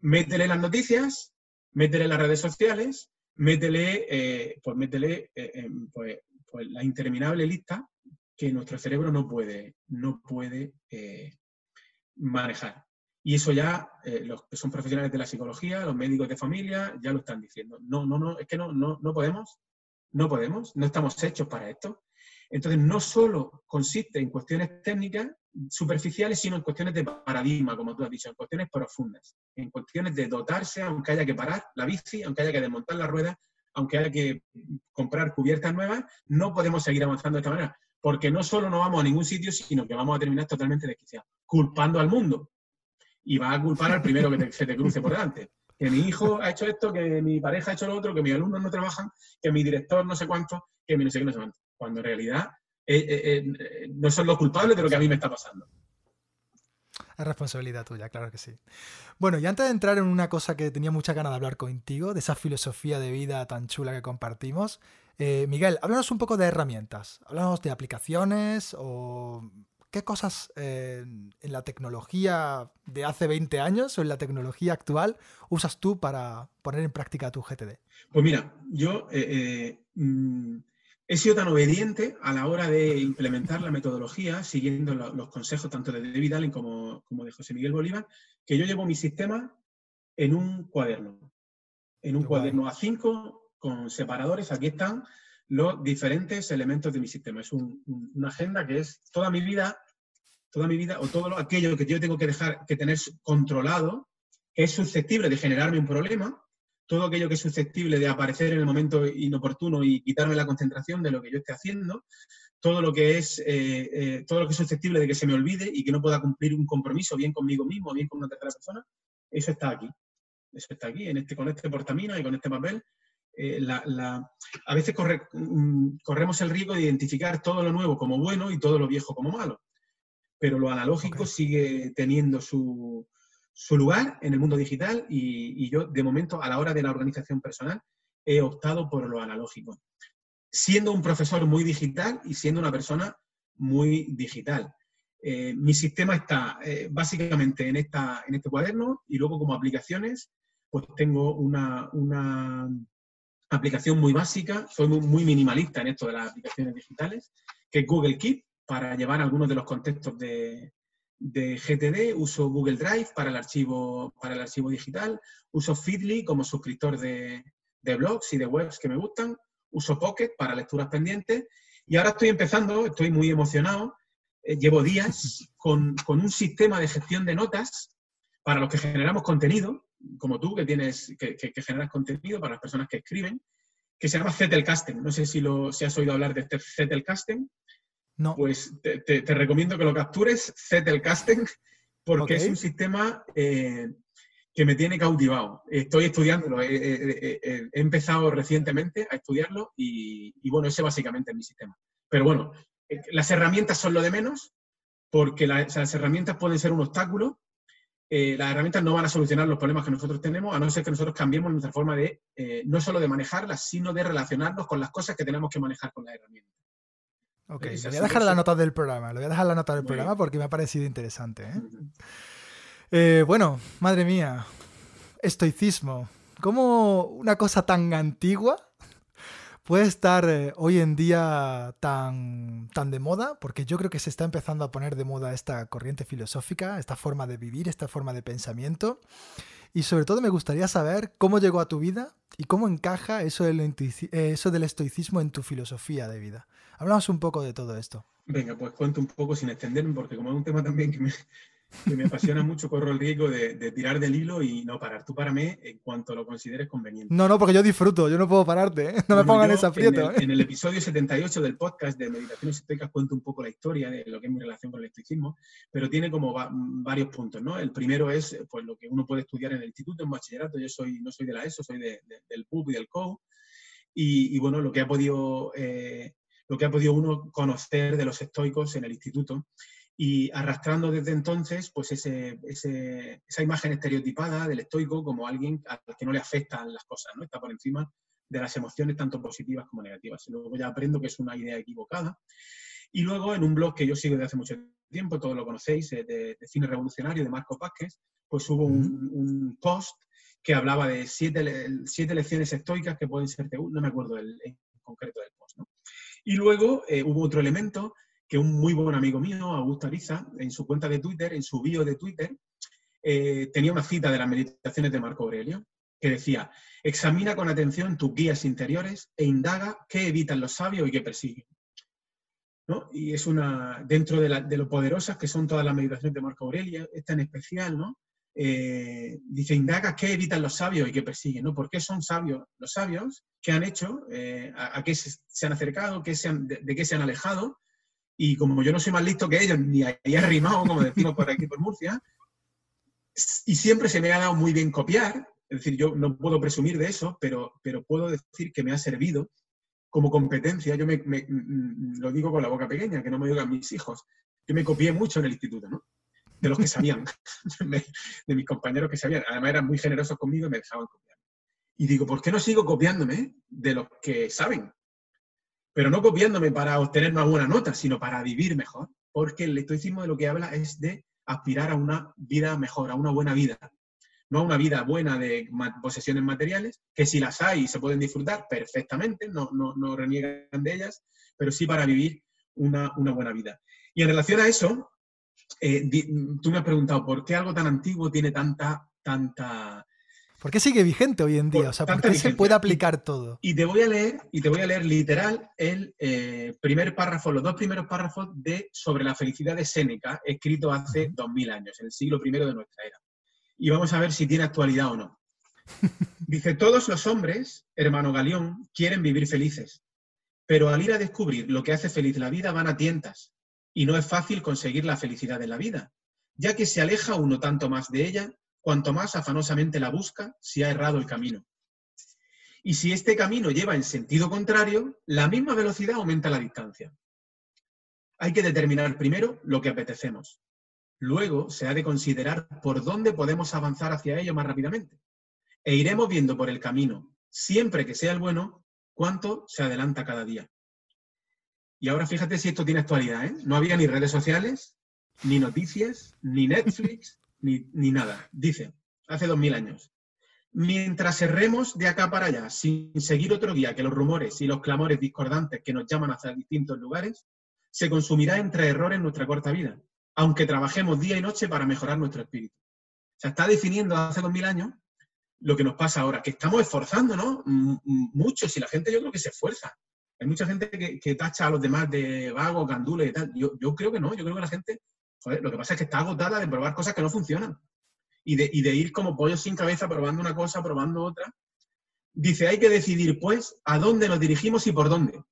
Métele las noticias, métele las redes sociales, métele, eh, pues métele eh, pues, pues, la interminable lista que nuestro cerebro no puede, no puede eh, manejar. Y eso ya los que son profesionales de la psicología, los médicos de familia, ya lo están diciendo. No, no, no, es que no, no, no podemos no podemos, no estamos hechos para esto. Entonces, no solo consiste en cuestiones técnicas superficiales, sino en cuestiones de paradigma, como tú has dicho, en cuestiones profundas, en cuestiones de dotarse, aunque haya que parar la bici, aunque haya que desmontar la rueda, aunque haya que comprar cubiertas nuevas, no podemos seguir avanzando de esta manera, porque no solo no vamos a ningún sitio, sino que vamos a terminar totalmente desquiciados, culpando al mundo. Y va a culpar al primero que se te cruce por delante. Que mi hijo ha hecho esto, que mi pareja ha hecho lo otro, que mis alumnos no trabajan, que mi director no sé cuánto, que mi no sé qué, no sé cuánto. Cuando en realidad eh, eh, eh, no son los culpables de lo que a mí me está pasando. Es responsabilidad tuya, claro que sí. Bueno, y antes de entrar en una cosa que tenía mucha ganas de hablar contigo, de esa filosofía de vida tan chula que compartimos, Miguel, háblanos un poco de herramientas. Háblanos de aplicaciones o qué cosas en la tecnología de hace 20 años o en la tecnología actual usas tú para poner en práctica tu GTD. Pues mira, yo mm, He sido tan obediente a la hora de implementar la metodología, siguiendo los consejos tanto de David Allen como, de José Miguel Bolívar, que yo llevo mi sistema en un cuaderno. En un cuaderno A5 con separadores. Aquí están los diferentes elementos de mi sistema. Es una agenda que es toda mi vida, toda mi vida, o todo aquello que yo tengo que dejar, que tener controlado, que es susceptible de generarme un problema, todo aquello que es susceptible de aparecer en el momento inoportuno y quitarme la concentración de lo que yo esté haciendo, todo lo que es, eh, eh, todo lo que es susceptible de que se me olvide y que no pueda cumplir un compromiso bien conmigo mismo, bien con una tercera persona, eso está aquí. Eso está aquí, en este, con este portamina y con este papel. Eh, a veces mm, corremos el riesgo de identificar todo lo nuevo como bueno y todo lo viejo como malo. Pero lo analógico sigue teniendo su, su lugar en el mundo digital y, yo, de momento, a la hora de la organización personal, he optado por lo analógico. Siendo un profesor muy digital y siendo una persona muy digital. Eh, mi sistema está eh, básicamente en, esta, en este cuaderno y luego como aplicaciones, pues tengo una, una aplicación muy básica, soy muy, minimalista en esto de las aplicaciones digitales, que es Google Keep, para llevar algunos de los contextos de, de GTD, uso Google Drive para el archivo, para el archivo digital, uso Feedly como suscriptor de, blogs y de webs que me gustan, uso Pocket para lecturas pendientes. Y ahora estoy empezando, estoy muy emocionado, eh, llevo días con, un sistema de gestión de notas para los que generamos contenido, como tú que tienes, que, generas contenido para las personas que escriben, que se llama Zettelkasten. No sé si, lo, si has oído hablar de este Zettelkasten. No. Pues te, recomiendo que lo captures, Zettelkasten, porque es un sistema eh, que me tiene cautivado. Estoy estudiándolo, he, empezado recientemente a estudiarlo y, bueno, ese básicamente es mi sistema. Pero bueno, eh, las herramientas son lo de menos, porque las herramientas pueden ser un obstáculo. Eh, las herramientas no van a solucionar los problemas que nosotros tenemos, a no ser que nosotros cambiemos nuestra forma de, no solo de manejarlas, sino de relacionarnos con las cosas que tenemos que manejar con las herramientas. Ok, le voy a dejar la nota del programa, le voy a dejar la nota del programa porque me ha parecido interesante. ¿eh? Eh, bueno, madre mía, estoicismo. ¿Cómo una cosa tan antigua puede estar eh, hoy en día tan, tan de moda? Porque yo creo que se está empezando a poner de moda esta corriente filosófica, esta forma de vivir, esta forma de pensamiento. Y sobre todo me gustaría saber cómo llegó a tu vida y cómo encaja eso del, eso del estoicismo en tu filosofía de vida. Hablamos un poco de todo esto. Venga, pues cuento un poco sin extenderme, porque como es un tema también que me, que me apasiona mucho, corro el riesgo de, tirar del hilo y no parar. Tú para mí en cuanto lo consideres conveniente. No, no, porque yo disfruto, yo no puedo pararte, ¿eh? no me pongan esa aprieto. En el, ¿eh? en el, episodio 78 del podcast de Meditaciones Estoicas cuento un poco la historia de lo que es mi relación con el estoicismo, pero tiene como varios puntos, ¿no? El primero es pues, lo que uno puede estudiar en el instituto, en bachillerato. Yo soy, no soy de la ESO, soy del PUB y del COU. Y, bueno, lo que ha podido... Eh, lo que ha podido uno conocer de los estoicos en el instituto y arrastrando desde entonces pues ese, esa imagen estereotipada del estoico como alguien al que no le afectan las cosas, ¿no? está por encima de las emociones tanto positivas como negativas. Y luego ya aprendo que es una idea equivocada. Y luego en un blog que yo sigo desde hace mucho tiempo, todos lo conocéis, eh, de, cine revolucionario de Marco Vázquez, pues hubo un, post que hablaba de siete, siete lecciones estoicas que pueden ser, no me acuerdo el, en concreto del post. ¿no? Y luego eh, hubo otro elemento que un muy buen amigo mío, Augusto Ariza, en su cuenta de Twitter, en su bio de Twitter, eh, tenía una cita de las meditaciones de Marco Aurelio que decía, examina con atención tus guías interiores e indaga qué evitan los sabios y qué persiguen. ¿no? Y es una, dentro de, lo poderosas que son todas las meditaciones de Marco Aurelio, esta en especial, ¿no? Eh, dice, indaga qué evitan los sabios y qué persiguen, ¿no? ¿Por qué son sabios los sabios? ¿Qué han hecho? Eh, a, qué se, han acercado? Qué se de, qué se han alejado? Y como yo no soy más listo que ellos, ni ahí arrimado, como decimos por aquí por Murcia, y siempre se me ha dado muy bien copiar, es decir, yo no puedo presumir de eso, pero, pero puedo decir que me ha servido como competencia. Yo me, mm, lo digo con la boca pequeña, que no me digan mis hijos. Yo me copié mucho en el instituto, ¿no? De los que sabían, de, mis compañeros que sabían. Además eran muy generosos conmigo y me dejaban copiar. Y digo, ¿por qué no sigo copiándome de los que saben? Pero no copiándome para obtener una buena nota, sino para vivir mejor. Porque el estoicismo de lo que habla es de aspirar a una vida mejor, a una buena vida. No a una vida buena de posesiones materiales, que si las hay se pueden disfrutar perfectamente, no, no, reniegan de ellas, pero sí para vivir una, buena vida. Y en relación a eso, eh, tú me has preguntado por qué algo tan antiguo tiene tanta, tanta, ¿Por qué sigue vigente hoy en día? O sea, ¿por qué se puede aplicar todo? Y te voy a leer, y te voy a leer literal el eh, primer párrafo, los dos primeros párrafos de Sobre la felicidad de Séneca, escrito hace dos mil años, en el siglo I de nuestra era. Y vamos a ver si tiene actualidad o no. Dice, todos los hombres, hermano Galeón, quieren vivir felices, pero al ir a descubrir lo que hace feliz la vida van a tientas, y no es fácil conseguir la felicidad de la vida, ya que se aleja uno tanto más de ella cuanto más afanosamente la busca si ha errado el camino. Y si este camino lleva en sentido contrario, la misma velocidad aumenta la distancia. Hay que determinar primero lo que apetecemos. Luego se ha de considerar por dónde podemos avanzar hacia ello más rápidamente. E iremos viendo por el camino, siempre que sea el bueno, cuánto se adelanta cada día. Y ahora fíjate si esto tiene actualidad. ¿eh? No había ni redes sociales, ni noticias, ni Netflix, ni, nada. Dice, hace dos mil años. Mientras erremos de acá para allá, sin seguir otro guía que los rumores y los clamores discordantes que nos llaman hacia distintos lugares, se consumirá entre errores nuestra corta vida, aunque trabajemos día y noche para mejorar nuestro espíritu. O sea, está definiendo hace dos mil años lo que nos pasa ahora, que estamos esforzándonos mucho, si la gente yo creo que se esfuerza. Hay mucha gente que, tacha a los demás de vagos, gandules y tal. Yo, yo creo que no, yo creo que la gente lo que pasa es que está agotada de probar cosas que no funcionan y de, ir como pollo sin cabeza probando una cosa, probando otra. Dice, hay que decidir, pues, a dónde nos dirigimos y por dónde.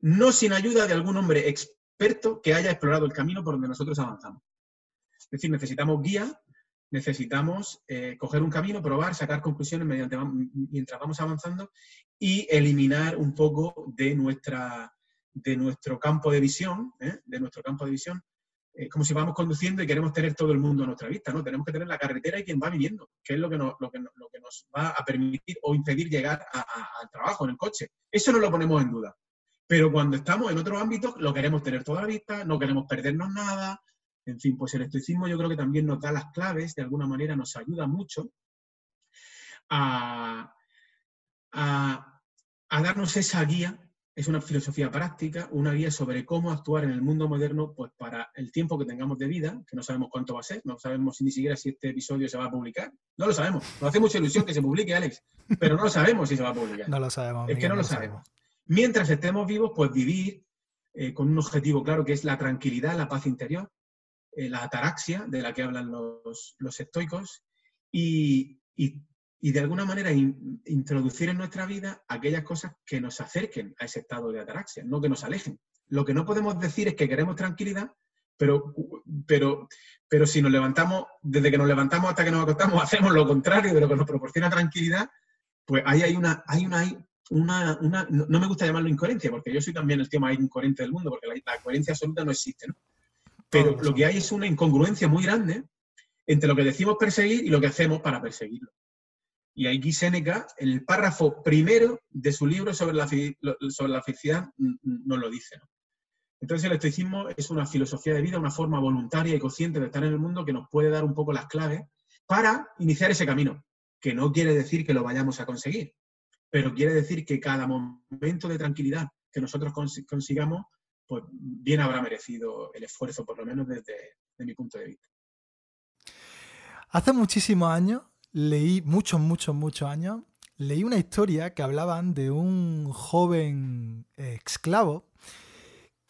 No sin ayuda de algún hombre experto que haya explorado el camino por donde nosotros avanzamos. Es decir, necesitamos guía, necesitamos eh, coger un camino, probar, sacar conclusiones mientras vamos avanzando y eliminar un poco de, nuestra, de nuestro campo de visión, ¿eh? de nuestro campo de visión, es como si vamos conduciendo y queremos tener todo el mundo a nuestra vista, ¿no? Tenemos que tener la carretera y quien va viniendo, que es lo que nos, lo que, nos va a permitir o impedir llegar al trabajo en el coche. Eso no lo ponemos en duda. Pero cuando estamos en otros ámbitos, lo queremos tener toda la vista, no queremos perdernos nada. En fin, pues el estoicismo yo creo que también nos da las claves, de alguna manera nos ayuda mucho a, a darnos esa guía es una filosofía práctica, una guía sobre cómo actuar en el mundo moderno pues para el tiempo que tengamos de vida, que no sabemos cuánto va a ser, no sabemos ni siquiera si este episodio se va a publicar. No lo sabemos. Nos hace mucha ilusión que se publique, Alex, pero no lo sabemos si se va a publicar. No lo sabemos. Es que no, lo sabemos. Mientras estemos vivos, pues vivir eh, con un objetivo claro que es la tranquilidad, la paz interior, eh, la ataraxia de la que hablan los, los estoicos y, y y de alguna manera introducir en nuestra vida aquellas cosas que nos acerquen a ese estado de ataraxia, no que nos alejen. Lo que no podemos decir es que queremos tranquilidad, pero, pero, pero si nos levantamos, desde que nos levantamos hasta que nos acostamos, hacemos lo contrario de lo que nos proporciona tranquilidad, pues ahí hay una, hay una, una, una no me gusta llamarlo incoherencia, porque yo soy también el tema más incoherente del mundo, porque la, coherencia absoluta no existe, ¿no? Pero lo que hay es una incongruencia muy grande entre lo que decimos perseguir y lo que hacemos para perseguirlo. Y aquí Séneca, en el párrafo primero de su libro sobre la, sobre la felicidad, nos lo dice. Entonces el estoicismo es una filosofía de vida, una forma voluntaria y consciente de estar en el mundo que nos puede dar un poco las claves para iniciar ese camino, que no quiere decir que lo vayamos a conseguir, pero quiere decir que cada momento de tranquilidad que nosotros consigamos, pues bien habrá merecido el esfuerzo, por lo menos desde mi punto de vista. Hace muchísimos años leí muchos, muchos, muchos años, leí una historia que hablaban de un joven esclavo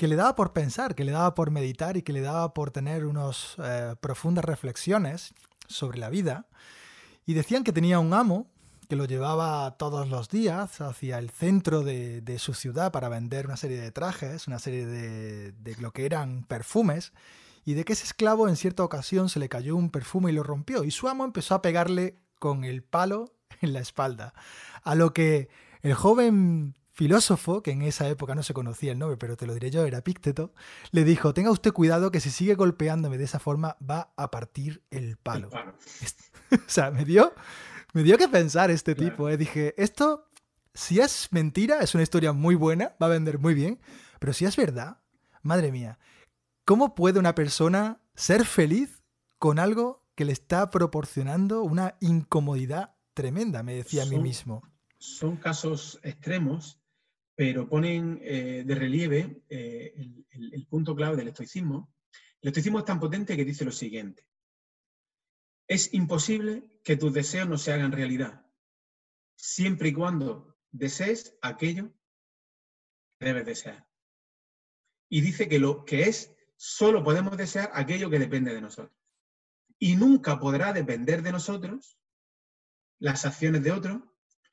que le daba por pensar, que le daba por meditar y que le daba por tener unas eh, profundas reflexiones sobre la vida. Y decían que tenía un amo que lo llevaba todos los días hacia el centro de, su ciudad para vender una serie de trajes, una serie de, de, lo que eran perfumes, y de que ese esclavo en cierta ocasión se le cayó un perfume y lo rompió, y su amo empezó a pegarle con el palo en la espalda. A lo que el joven filósofo, que en esa época no se conocía el nombre, pero te lo diré yo, era Pícteto, le dijo, tenga usted cuidado que si sigue golpeándome de esa forma va a partir el palo. o sea, me dio, me dio que pensar este tipo. Eh. Dije, esto, si es mentira, es una historia muy buena, va a vender muy bien, pero si es verdad, madre mía, ¿cómo puede una persona ser feliz con algo que le está proporcionando una incomodidad tremenda? Me decía a mí mismo. Son casos extremos pero ponen eh, de relieve eh, el, punto clave del estoicismo. El estoicismo es tan potente que dice lo siguiente. Es imposible que tus deseos no se hagan realidad, siempre y cuando desees aquello que debes desear. Y dice que lo que es, solo podemos desear aquello que depende de nosotros. Y nunca podrá depender de nosotros las acciones de otros,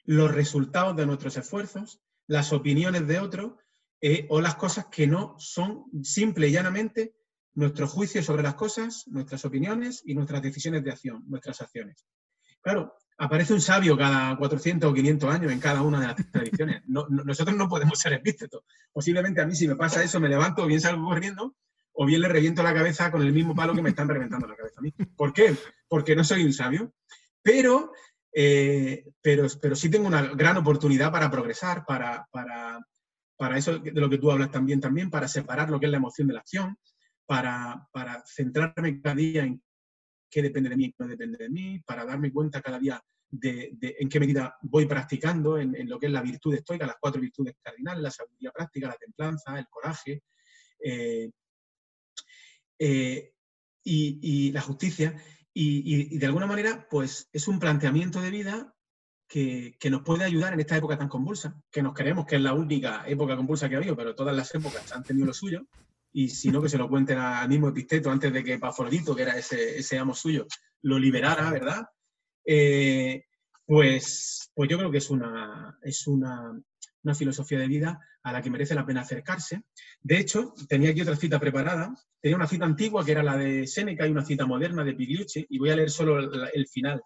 los resultados de nuestros esfuerzos, las opiniones de otros eh, o las cosas que no son simple y llanamente nuestro juicio sobre las cosas, nuestras opiniones y nuestras decisiones de acción, nuestras acciones. Claro, aparece un sabio cada 400 o 500 años en cada una de las tradiciones. nosotros no podemos ser epístetos. Posiblemente a mí si me pasa eso me levanto bien salgo corriendo o bien le reviento la cabeza con el mismo palo que me están reventando la cabeza a mí. ¿Por qué? Porque no soy un sabio. Pero eh, pero, pero sí tengo una gran oportunidad para progresar, para, para, eso de lo que tú hablas también, también, para separar lo que es la emoción de la acción, para, para centrarme cada día en qué depende de mí y qué no depende de mí, para darme cuenta cada día de, en qué medida voy practicando en, lo que es la virtud estoica, las cuatro virtudes cardinales, la sabiduría práctica, la templanza, el coraje eh, eh, y, y, la justicia. Y, de alguna manera, pues es un planteamiento de vida que, nos puede ayudar en esta época tan convulsa, que nos creemos que es la única época convulsa que ha habido, pero todas las épocas han tenido lo suyo. Y si no, que se lo cuenten al mismo Episteto antes de que Pafrodito, que era ese, ese amo suyo, lo liberara, ¿verdad? Eh, pues, pues yo creo que es una, es una, una filosofía de vida a la que merece la pena acercarse. De hecho, tenía aquí otra cita preparada. Tenía una cita antigua que era la de Séneca y una cita moderna de Pigliucci, y voy a leer solo el, final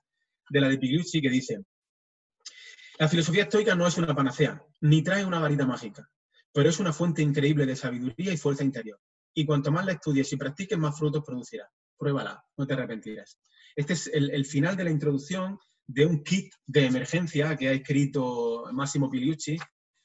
de la de Pigliucci que dice, la filosofía estoica no es una panacea, ni trae una varita mágica, pero es una fuente increíble de sabiduría y fuerza interior. Y cuanto más la estudies y practiques, más frutos producirá. Pruébala, no te arrepentirás. Este es el, el final de la introducción de un kit de emergencia que ha escrito Massimo Pigliucci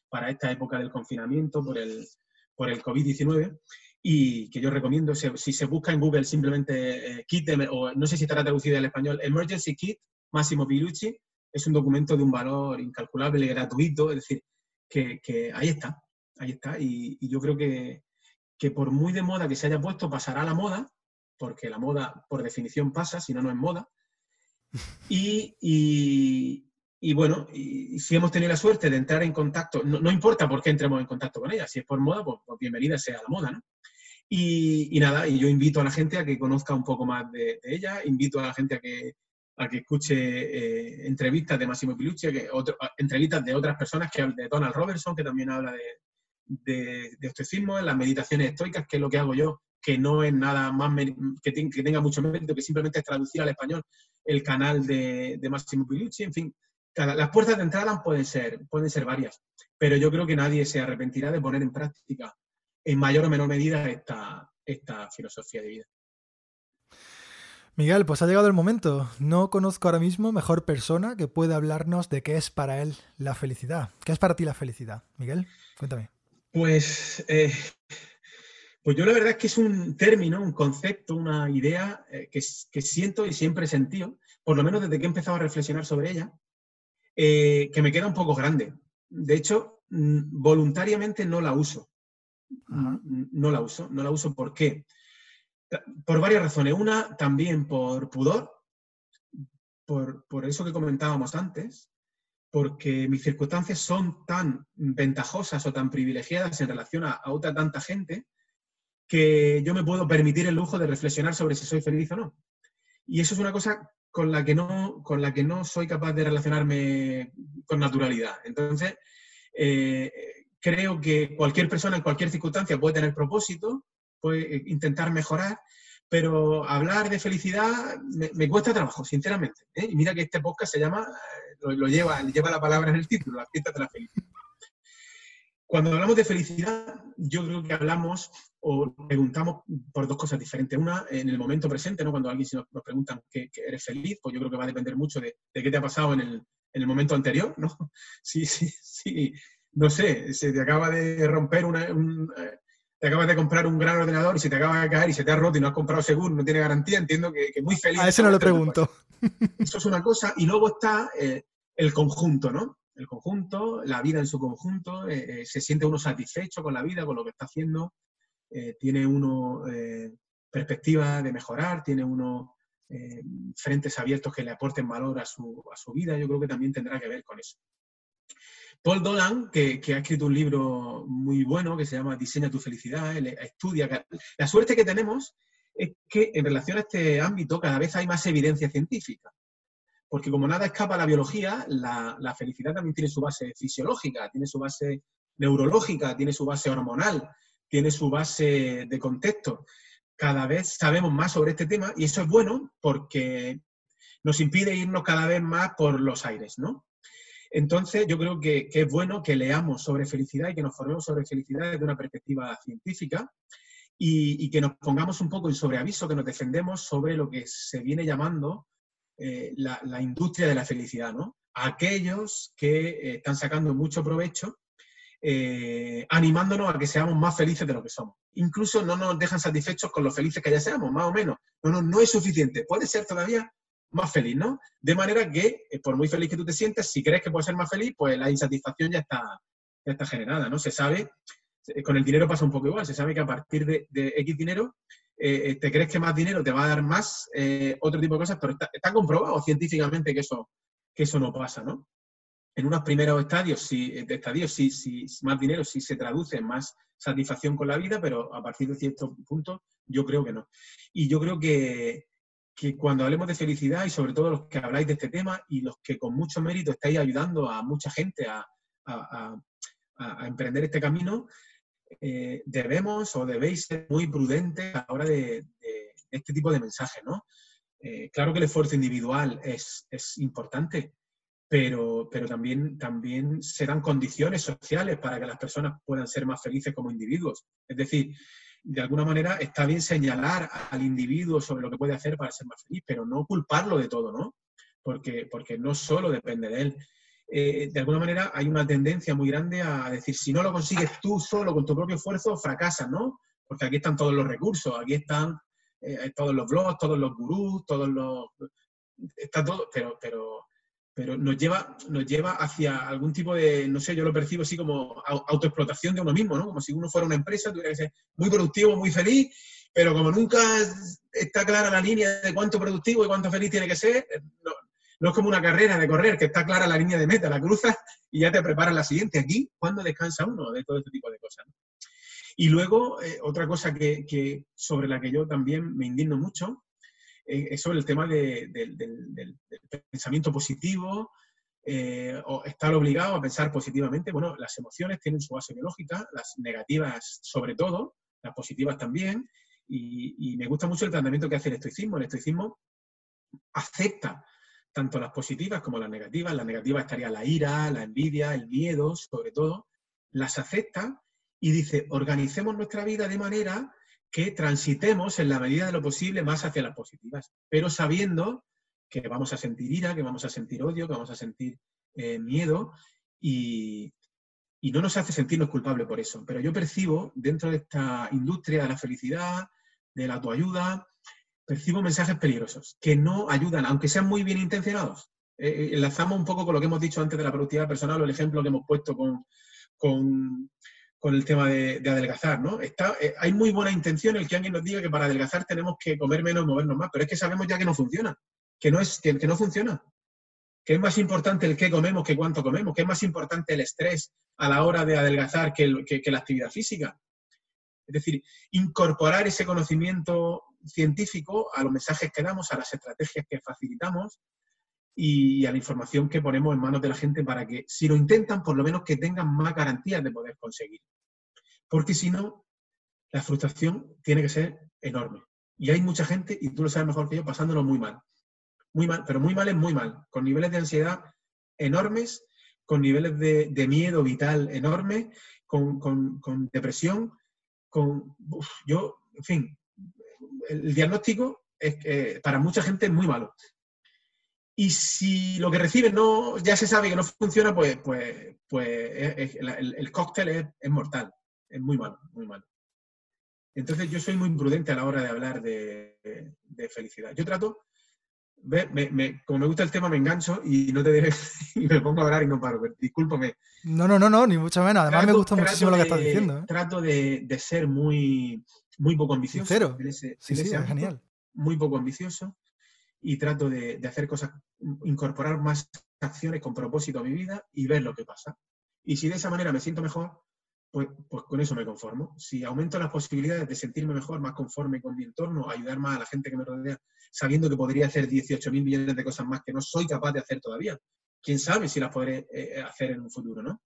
para esta época del confinamiento por el, por el COVID-19 y que yo recomiendo, si, se busca en Google simplemente eh, kit, o no sé si estará traducido al español, Emergency Kit Massimo Pilucci, es un documento de un valor incalculable, gratuito, es decir, que, ahí está, ahí está. Y, yo creo que, que, por muy de moda que se haya puesto, pasará a la moda, porque la moda por definición pasa, si no, no es moda. y, y bueno, y si hemos tenido la suerte de entrar en contacto, no, importa por qué entremos en contacto con ella, si es por moda, pues, pues bienvenida sea la moda, ¿no? Y, nada, y yo invito a la gente a que conozca un poco más de, ella, invito a la gente a que, a que escuche eh, entrevistas de Massimo Pilucci, que entrevistas de otras personas, que de Donald Robertson, que también habla de, de, de estoicismo, en las meditaciones estoicas, que es lo que hago yo, que no es nada más que, que, tenga mucho mérito, que simplemente traducir al español el canal de, de Massimo Pilucci, en fin, las puertas de entrada pueden ser, pueden ser varias, pero yo creo que nadie se arrepentirá de poner en práctica en mayor o menor medida esta, esta filosofía de vida. Miguel, pues ha llegado el momento. No conozco ahora mismo mejor persona que pueda hablarnos de qué es para él la felicidad. ¿Qué es para ti la felicidad? Miguel, cuéntame. Pues, eh, pues yo la verdad es que es un término, un concepto, una idea eh, que, que, siento y siempre he sentido, por lo menos desde que he empezado a reflexionar sobre ella, eh, que me queda un poco grande. De hecho, mm, voluntariamente no la uso. No la uso. No la uso ¿por qué? Por varias razones. Una, también por pudor, por, eso que comentábamos antes, porque mis circunstancias son tan ventajosas o tan privilegiadas en relación a, otra tanta gente que yo me puedo permitir el lujo de reflexionar sobre si soy feliz o no. Y eso es una cosa con la que no, con la que no soy capaz de relacionarme con naturalidad. Entonces, eh, creo que cualquier persona en cualquier circunstancia puede tener propósito, puede intentar mejorar, pero hablar de felicidad me, cuesta trabajo, sinceramente. ¿eh? Y mira que este podcast se llama, lo, lleva, lleva la palabra en el título, las fiestas de la felicidad. Cuando hablamos de felicidad, yo creo que hablamos o preguntamos por dos cosas diferentes. Una, en el momento presente, ¿no? cuando alguien nos, nos pregunta que, eres feliz, pues yo creo que va a depender mucho de, qué te ha pasado en el, en el momento anterior, ¿no? Sí, sí, sí. No sé, se te acaba de romper una, un, eh, te acabas de comprar un gran ordenador y se te acaba de caer y se te ha roto y no has comprado seguro, no tiene garantía, entiendo que, muy feliz. A eso no lo pregunto. Eso es una cosa. Y luego está eh, el conjunto, ¿no? El conjunto, la vida en su conjunto, eh, eh, se siente uno satisfecho con la vida, con lo que está haciendo, tiene uno perspectiva de mejorar, tiene uno frentes abiertos que le aporten valor a su, a su vida, yo creo que también tendrá que ver con eso. Paul Dolan, que, ha escrito un libro muy bueno que se llama Diseña tu felicidad, estudia. La suerte que tenemos es que en relación a este ámbito cada vez hay más evidencia científica. Porque como nada escapa a la biología, la felicidad también tiene su base fisiológica, tiene su base neurológica, tiene su base hormonal, tiene su base de contexto. Cada vez sabemos más sobre este tema y eso es bueno porque nos impide irnos cada vez más por los aires, ¿no? Entonces, yo creo que, es bueno que leamos sobre felicidad y que nos formemos sobre felicidad desde una perspectiva científica y, que nos pongamos un poco en sobreaviso, que nos defendemos sobre lo que se viene llamando eh, la, industria de la felicidad, ¿no? aquellos que eh, están sacando mucho provecho, eh, animándonos a que seamos más felices de lo que somos. Incluso no nos dejan satisfechos con lo felices que ya seamos, más o menos. No, no, no es suficiente. Puede ser todavía más feliz, ¿no? De manera que, eh, por muy feliz que tú te sientes, si crees que puedes ser más feliz, pues la insatisfacción ya está, ya está generada, ¿no? Se sabe, eh, con el dinero pasa un poco igual, se sabe que a partir de, X dinero, te crees que más dinero te va a dar más otro tipo de cosas, pero está, comprobado científicamente que eso, que eso no pasa, ¿no? En unos primeros estadios, sí, de estadios, sí, sí, más dinero sí se traduce en más satisfacción con la vida, pero a partir de cierto punto yo creo que no. Y yo creo que, que cuando hablemos de felicidad y sobre todo los que habláis de este tema y los que con mucho mérito estáis ayudando a mucha gente a, emprender este camino, eh, debemos o debéis ser muy prudentes a la hora de, este tipo de mensajes, ¿no? Eh, claro que el esfuerzo individual es, importante, pero, pero también, también se dan condiciones sociales para que las personas puedan ser más felices como individuos. Es decir, de alguna manera está bien señalar al individuo sobre lo que puede hacer para ser más feliz, pero no culparlo de todo, ¿no? Porque, porque no solo depende de él. Eh, de alguna manera hay una tendencia muy grande a decir, si no lo consigues tú solo con tu propio esfuerzo, fracasas, ¿no? Porque aquí están todos los recursos, aquí están eh, todos los blogs, todos los gurús, todos los... Está todo, pero, pero pero nos lleva, nos lleva hacia algún tipo de, no sé, yo lo percibo así como autoexplotación de uno mismo, ¿no? Como si uno fuera una empresa, tuviera que ser muy productivo, muy feliz, pero como nunca está clara la línea de cuánto productivo y cuánto feliz tiene que ser, eh, no, es como una carrera de correr, que está clara la línea de meta, la cruzas y ya te preparas la siguiente. Aquí, ¿cuándo descansa uno de todo este tipo de cosas? Y luego, eh, otra cosa que, que, sobre la que yo también me indigno mucho, es sobre el tema del, pensamiento positivo, eh, o estar obligado a pensar positivamente. Bueno, las emociones tienen su base biológica, las negativas sobre todo, las positivas también, y, me gusta mucho el tratamiento que hace el estoicismo. El estoicismo acepta tanto las positivas como las negativas. Las negativas estaría la ira, la envidia, el miedo, sobre todo. Las acepta y dice, organicemos nuestra vida de manera que transitemos en la medida de lo posible más hacia las positivas, pero sabiendo que vamos a sentir ira, que vamos a sentir odio, que vamos a sentir eh, miedo y, no nos hace sentirnos culpables por eso. Pero yo percibo dentro de esta industria de la felicidad, de la autoayuda, percibo mensajes peligrosos que no ayudan, aunque sean muy bien intencionados. Eh, eh, enlazamos un poco con lo que hemos dicho antes de la productividad personal o el ejemplo que hemos puesto con, con con el tema de, adelgazar, ¿no? Está, eh, hay muy buena intención el que alguien nos diga que para adelgazar tenemos que comer menos y movernos más, pero es que sabemos ya que no funciona, que no, es, que, no funciona. que es más importante el qué comemos que cuánto comemos, que es más importante el estrés a la hora de adelgazar que, la actividad física. Es decir, incorporar ese conocimiento científico a los mensajes que damos, a las estrategias que facilitamos y a la información que ponemos en manos de la gente para que, si lo intentan, por lo menos que tengan más garantías de poder conseguir. Porque si no, la frustración tiene que ser enorme. Y hay mucha gente, y tú lo sabes mejor que yo, pasándolo muy mal muy mal, pero muy mal es muy mal, con niveles de ansiedad enormes, con niveles de, miedo vital enormes, con, depresión, con... yo, en fin, el, diagnóstico es que para mucha gente es muy malo. Y si lo que reciben no, ya se sabe que no funciona, pues, pues, pues el, cóctel es, mortal, es muy malo, muy malo. Entonces yo soy muy imprudente a la hora de hablar de, de felicidad. Yo trato me, como me gusta el tema, me engancho y no te diré y me pongo a hablar y no paro. Discúlpame. No, no, no, no, ni mucho menos. Además, me gusta muchísimo lo que estás diciendo. ¿eh? Trato de, ser muy, muy poco ambicioso. Cero. sí, sí, genial. Muy poco ambicioso y trato de, de, hacer cosas, incorporar más acciones con propósito a mi vida y ver lo que pasa. Y si de esa manera me siento mejor, pues, pues, con eso me conformo. Si aumento las posibilidades de sentirme mejor, más conforme con mi entorno, ayudar más a la gente que me rodea, sabiendo que podría hacer 18 mil millones de cosas más que no soy capaz de hacer todavía. Quién sabe si las podré eh, hacer en un futuro, ¿no?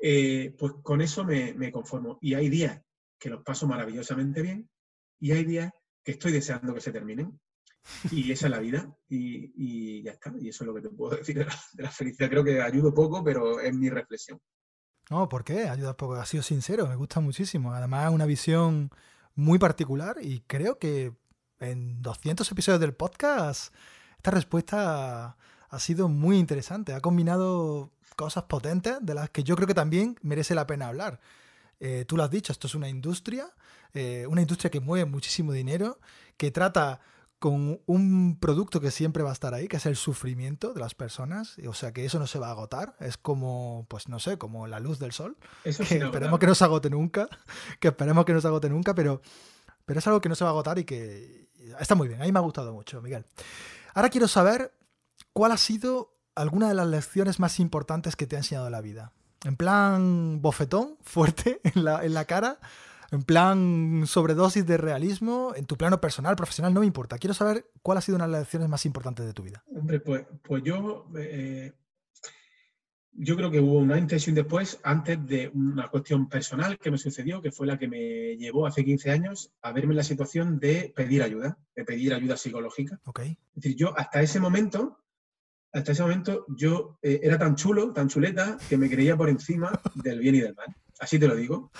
Eh, pues con eso me, conformo. Y hay días que los paso maravillosamente bien y hay días que estoy deseando que se terminen. Y esa es la vida y, ya está. Y eso es lo que te puedo decir de la, de la felicidad. Creo que ayudo poco, pero es mi reflexión. No, ¿por qué? Ayuda poco. Ha sido sincero, me gusta muchísimo. Además, una visión muy particular y creo que en 200 episodios del podcast esta respuesta ha sido muy interesante. Ha combinado cosas potentes de las que yo creo que también merece la pena hablar. Eh, tú lo has dicho, esto es una industria, eh, una industria que mueve muchísimo dinero, que trata con un producto que siempre va a estar ahí, que es el sufrimiento de las personas, o sea que eso no se va a agotar, es como, pues no sé, como la luz del sol, eso que esperemos que no se agote nunca, que esperemos que no se agote nunca, pero, pero es algo que no se va a agotar y que está muy bien, a mí me ha gustado mucho, Miguel. Ahora quiero saber cuál ha sido alguna de las lecciones más importantes que te ha enseñado la vida. En plan bofetón, fuerte en la, en la cara, en plan sobredosis de realismo, en tu plano personal, profesional, no me importa. Quiero saber cuál ha sido una de las lecciones más importantes de tu vida. Hombre, pues, pues yo, eh, yo creo que hubo una intención después, antes de una cuestión personal que me sucedió, que fue la que me llevó hace 15 años a verme en la situación de pedir ayuda, de pedir ayuda psicológica. Okay. Es decir, yo hasta ese momento, hasta ese momento, yo eh, era tan chulo, tan chuleta, que me creía por encima del bien y del mal. Así te lo digo.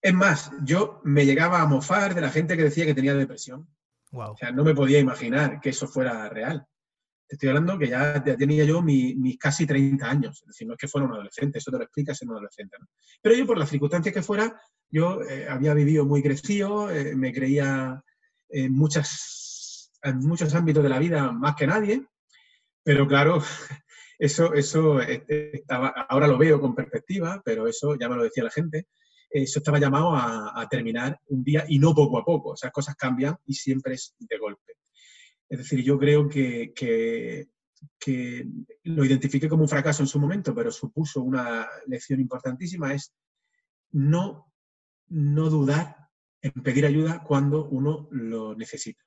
Es más, yo me llegaba a mofar de la gente que decía que tenía depresión. O sea, no me podía imaginar que eso fuera real. Te estoy hablando que ya, tenía yo mis casi 30 años. Es decir, no es que fuera un adolescente, eso te lo explica un adolescente. Pero yo, por las circunstancias que fuera, yo eh, había vivido muy crecido, eh, me creía en, muchas, en muchos ámbitos de la vida más que nadie. Pero claro, eso, eso eh, estaba, ahora lo veo con perspectiva, pero eso ya me lo decía la gente eso estaba llamado a, terminar un día y no poco a poco. Esas cosas cambian y siempre es de golpe. Es decir, yo creo que, que, lo identifiqué como un fracaso en su momento, pero supuso una lección importantísima, es no, no dudar en pedir ayuda cuando uno lo necesita.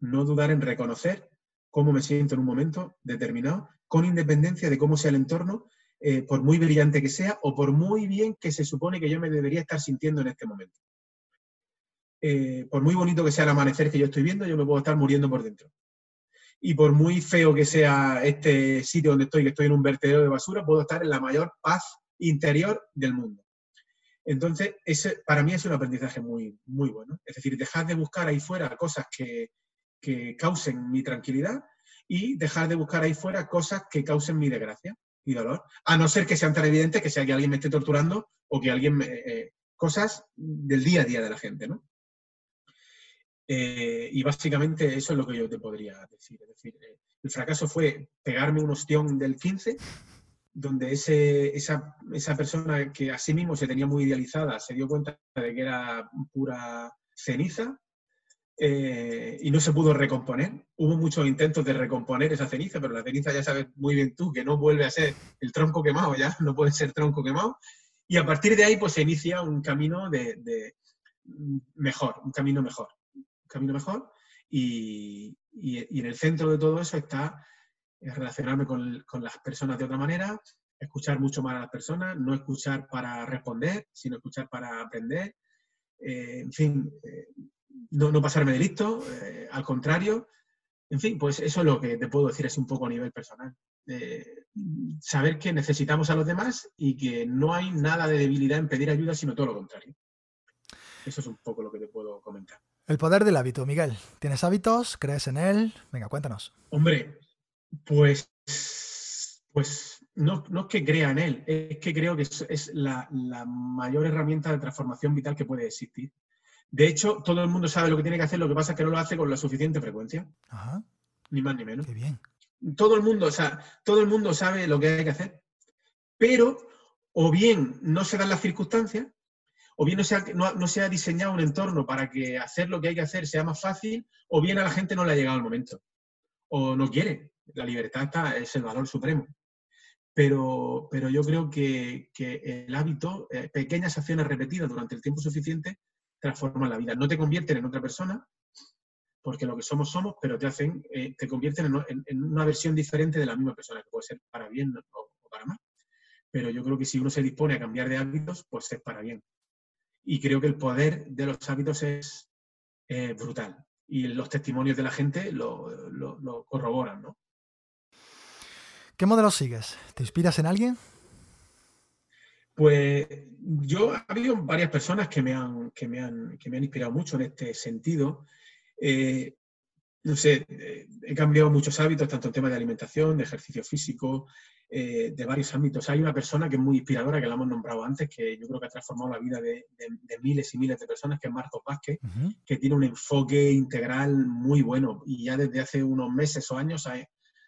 No dudar en reconocer cómo me siento en un momento determinado, con independencia de cómo sea el entorno eh, por muy brillante que sea o por muy bien que se supone que yo me debería estar sintiendo en este momento. Eh, por muy bonito que sea el amanecer que yo estoy viendo, yo me puedo estar muriendo por dentro. Y por muy feo que sea este sitio donde estoy, que estoy en un vertedero de basura, puedo estar en la mayor paz interior del mundo. Entonces, ese, para mí es un aprendizaje muy, muy bueno. Es decir, dejar de buscar ahí fuera cosas que, que causen mi tranquilidad y dejar de buscar ahí fuera cosas que causen mi desgracia y dolor, a no ser que sean tan evidentes que sea que alguien me esté torturando o que alguien me... Eh, cosas del día a día de la gente, ¿no? Eh, y básicamente eso es lo que yo te podría decir. Es decir, eh, el fracaso fue pegarme un ostión del 15, donde ese, esa, esa, persona que a sí mismo se tenía muy idealizada se dio cuenta de que era pura ceniza eh, y no se pudo recomponer. Hubo muchos intentos de recomponer esa ceniza, pero la ceniza ya sabes muy bien tú que no vuelve a ser el tronco quemado, ya no puede ser tronco quemado. Y a partir de ahí pues se inicia un camino de, mejor, un camino mejor, un camino mejor. Y, en el centro de todo eso está eh, relacionarme con, las personas de otra manera, escuchar mucho más a las personas, no escuchar para responder, sino escuchar para aprender. Eh, en fin, no, pasarme de listo, eh, al contrario. En fin, pues eso es lo que te puedo decir es un poco a nivel personal. saber que necesitamos a los demás y que no hay nada de debilidad en pedir ayuda, sino todo lo contrario. Eso es un poco lo que te puedo comentar. El poder del hábito, Miguel. ¿Tienes hábitos? ¿Crees en él? Venga, cuéntanos. Hombre, pues, pues no, es que crea en él, es que creo que es, la, la, mayor herramienta de transformación vital que puede existir. De hecho, todo el mundo sabe lo que tiene que hacer, lo que pasa es que no lo hace con la suficiente frecuencia. Ajá. Ni más ni menos. Qué bien. Todo el mundo, o sea, todo el mundo sabe lo que hay que hacer, pero o bien no se dan las circunstancias, o bien no se, ha, no, se ha diseñado un entorno para que hacer lo que hay que hacer sea más fácil, o bien a la gente no le ha llegado el momento, o no quiere. La libertad está, es el valor supremo. Pero, pero yo creo que, el hábito, eh, pequeñas acciones repetidas durante el tiempo suficiente, transforman la vida. No te convierten en otra persona, porque lo que somos somos, pero te hacen, eh, te convierten en, una versión diferente de la misma persona, que puede ser para bien o, para mal. Pero yo creo que si uno se dispone a cambiar de hábitos, pues es para bien. Y creo que el poder de los hábitos es brutal. Y los testimonios de la gente lo, lo corroboran, ¿no? ¿Qué modelos sigues? ¿Te inspiras en alguien? Pues yo ha habido varias personas que me han, que me han, que me han inspirado mucho en este sentido. Eh, no sé, eh, he cambiado muchos hábitos, tanto en tema de alimentación, de ejercicio físico, eh, de varios ámbitos. Hay una persona que es muy inspiradora, que la hemos nombrado antes, que yo creo que ha transformado la vida de, miles y miles de personas, que es Marco Vázquez, que tiene un enfoque integral muy bueno y ya desde hace unos meses o años ha,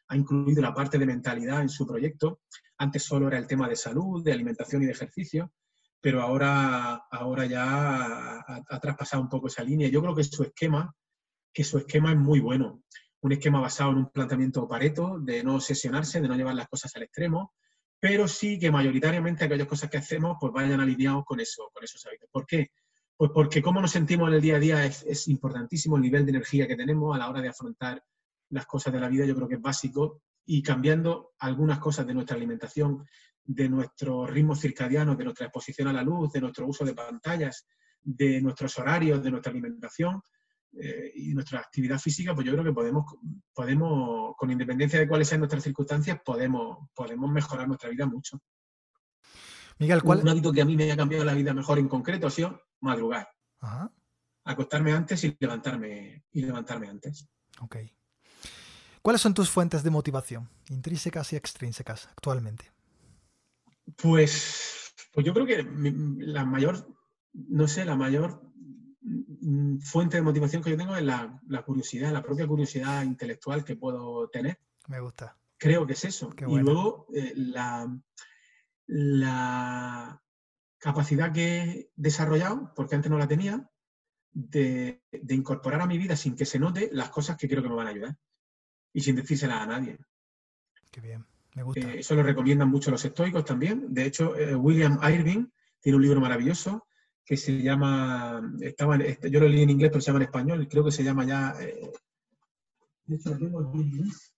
ha incluido la parte de mentalidad en su proyecto. Antes solo era el tema de salud, de alimentación y de ejercicio, pero ahora, ahora ya ha, traspasado un poco esa línea. Yo creo que su esquema, que su esquema es muy bueno. Un esquema basado en un planteamiento pareto, de no obsesionarse, de no llevar las cosas al extremo, pero sí que mayoritariamente aquellas cosas que hacemos pues vayan alineados con eso, con esos hábitos. ¿Por qué? Pues porque cómo nos sentimos en el día a día es, es importantísimo el nivel de energía que tenemos a la hora de afrontar las cosas de la vida, yo creo que es básico, y cambiando algunas cosas de nuestra alimentación, de nuestro ritmo circadiano, de nuestra exposición a la luz, de nuestro uso de pantallas, de nuestros horarios, de nuestra alimentación eh, y nuestra actividad física, pues yo creo que podemos, podemos, con independencia de cuáles sean nuestras circunstancias, podemos, podemos mejorar nuestra vida mucho. Miguel, ¿cuál? Un hábito que a mí me ha cambiado la vida mejor en concreto ha sido madrugar. Acostarme antes y levantarme, y levantarme antes. Ok. ¿Cuáles son tus fuentes de motivación, intrínsecas y extrínsecas, actualmente? Pues, pues yo creo que la mayor, no sé, la mayor mm, fuente de motivación que yo tengo es la, curiosidad, la propia curiosidad intelectual que puedo tener. Me gusta. Creo que es eso. Y luego eh, la, capacidad que he desarrollado, porque antes no la tenía, de, de, incorporar a mi vida sin que se note las cosas que creo que me van a ayudar y sin decírsela a nadie. Qué bien, me gusta. Eh, eso lo recomiendan mucho los estoicos también. De hecho, eh, William Irving tiene un libro maravilloso que se llama, estaba este, yo lo leí en inglés, pero se llama en español, creo que se llama ya, eh, de hecho lo tengo en inglés,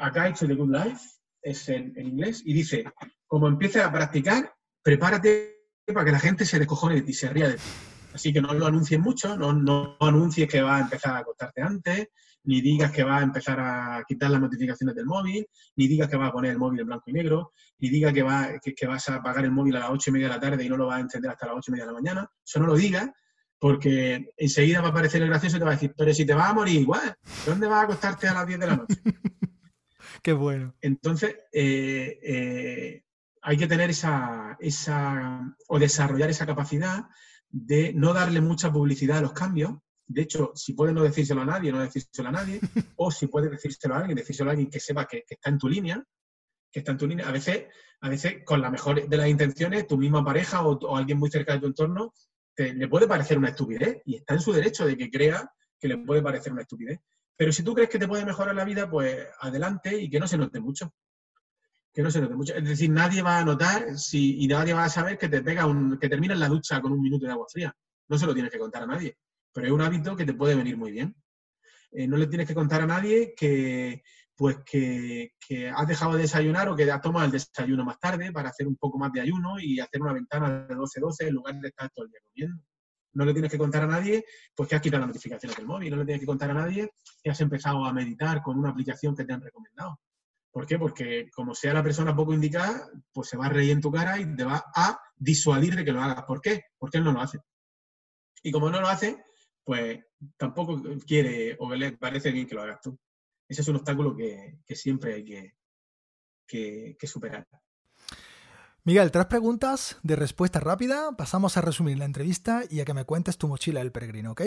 A Guide to the Good Life, es en, inglés, y dice, como empieces a practicar, prepárate para que la gente se descojone de ti, se ría de ti. Así que no lo anuncies mucho, no, no anuncies que vas a empezar a acostarte antes, ni digas que vas a empezar a quitar las notificaciones del móvil, ni digas que vas a poner el móvil en blanco y negro, ni digas que, va, que, vas a apagar el móvil a las ocho y media de la tarde y no lo vas a encender hasta las ocho y media de la mañana. Eso no lo digas, porque enseguida va a aparecer el gracioso y te va a decir, pero si te vas a morir igual, ¿dónde vas a acostarte a las 10 de la noche? Qué bueno. Entonces, eh, eh, hay que tener esa, esa, o desarrollar esa capacidad de no darle mucha publicidad a los cambios, de hecho, si puedes no decírselo a nadie, no decírselo a nadie, o si puedes decírselo a alguien, decírselo a alguien que sepa que, está en tu línea, que está en tu línea, a veces, a veces con la mejor de las intenciones, tu misma pareja o, alguien muy cerca de tu entorno, le puede parecer una estupidez y está en su derecho de que crea que le puede parecer una estupidez. Pero si tú crees que te puede mejorar la vida, pues adelante y que no se note mucho. Que no se note mucho. Es decir, nadie va a notar si, y nadie va a saber que te pega un, que terminas la ducha con un minuto de agua fría. No se lo tienes que contar a nadie. Pero es un hábito que te puede venir muy bien. Eh, no le tienes que contar a nadie que, pues que, has dejado de desayunar o que has tomado el desayuno más tarde para hacer un poco más de ayuno y hacer una ventana de 12-12 en lugar de estar todo el día comiendo. No le tienes que contar a nadie pues que has quitado las notificaciones del móvil, no le tienes que contar a nadie que has empezado a meditar con una aplicación que te han recomendado. ¿Por qué? Porque como sea la persona poco indicada, pues se va a reír en tu cara y te va a disuadir de que lo hagas. ¿Por qué? Porque él no lo hace. Y como no lo hace, pues tampoco quiere o le parece bien que lo hagas tú ese es un obstáculo que, siempre hay que, que, superar. Miguel, tres preguntas de respuesta rápida. Pasamos a resumir la entrevista y a que me cuentes tu mochila del peregrino, ¿ok?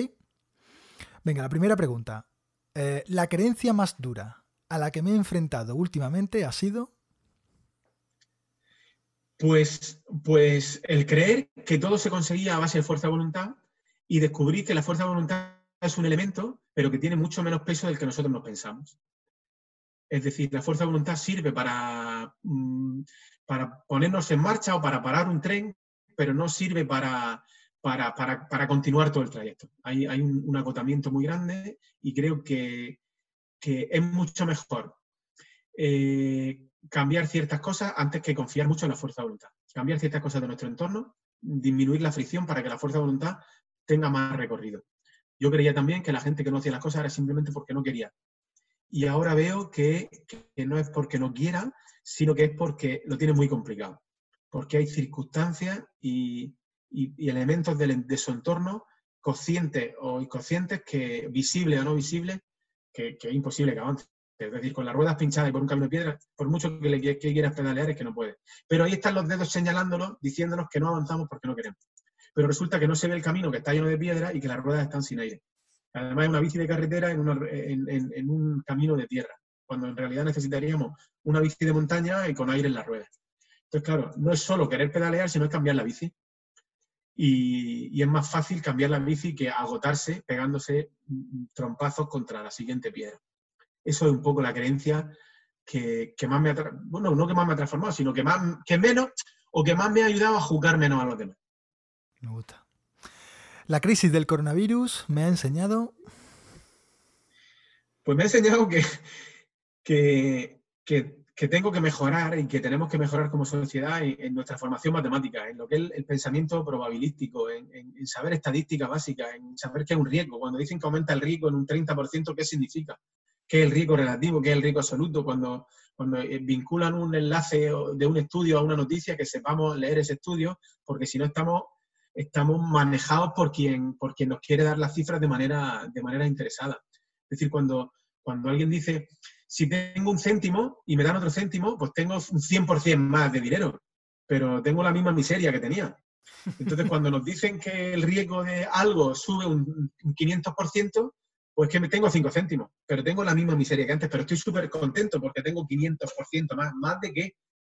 Venga, la primera pregunta. Eh, la creencia más dura a la que me he enfrentado últimamente ha sido. Pues, pues el creer que todo se conseguía a base de fuerza de voluntad y descubrir que la fuerza de voluntad es un elemento, pero que tiene mucho menos peso del que nosotros nos pensamos. Es decir, la fuerza de voluntad sirve para, mm, para ponernos en marcha o para parar un tren, pero no sirve para, para, continuar todo el trayecto. Hay, hay un, agotamiento muy grande y creo que, es mucho mejor eh, cambiar ciertas cosas antes que confiar mucho en la fuerza de voluntad. Cambiar ciertas cosas de nuestro entorno, disminuir la fricción para que la fuerza de voluntad tenga más recorrido. Yo creía también que la gente que no hacía las cosas era simplemente porque no quería. Y ahora veo que, no es porque no quiera, sino que es porque lo tiene muy complicado. Porque hay circunstancias y, elementos de, su entorno, conscientes o inconscientes, que visibles o no visibles, que, es imposible que avance. Es decir, con las ruedas pinchadas y por un camino de piedra, por mucho que, le, que quieras pedalear, es que no puede. Pero ahí están los dedos señalándolo, diciéndonos que no avanzamos porque no queremos pero resulta que no se ve el camino, que está lleno de piedra y que las ruedas están sin aire. Además, es una bici de carretera en, un camino de tierra, cuando en realidad necesitaríamos una bici de montaña y con aire en las ruedas. Entonces, claro, no es solo querer pedalear, sino es cambiar la bici. Y, es más fácil cambiar la bici que agotarse pegándose trompazos contra la siguiente piedra. Eso es un poco la creencia que, más me ha, bueno, no que más me ha transformado, sino que, más, que menos o que más me ha ayudado a juzgar menos a los demás. Me gusta. La crisis del coronavirus me ha enseñado. Pues me ha enseñado que, que, tengo que mejorar y que tenemos que mejorar como sociedad en, nuestra formación matemática, en lo que es el, pensamiento probabilístico, en, saber estadística básica, en saber qué es un riesgo. Cuando dicen que aumenta el riesgo en un 30%, ¿qué significa? ¿Qué es el riesgo relativo? ¿Qué es el riesgo absoluto? Cuando, cuando eh, vinculan un enlace de un estudio a una noticia, que sepamos leer ese estudio, porque si no estamos estamos manejados por quien, por quien nos quiere dar las cifras de manera, de manera interesada. Es decir, cuando, cuando alguien dice, si tengo un céntimo y me dan otro céntimo, pues tengo un 100% más de dinero, pero tengo la misma miseria que tenía. Entonces, cuando nos dicen que el riesgo de algo sube un, 500%, pues que me tengo 5 céntimos, pero tengo la misma miseria que antes, pero estoy súper contento porque tengo 500% más, más de qué, eh,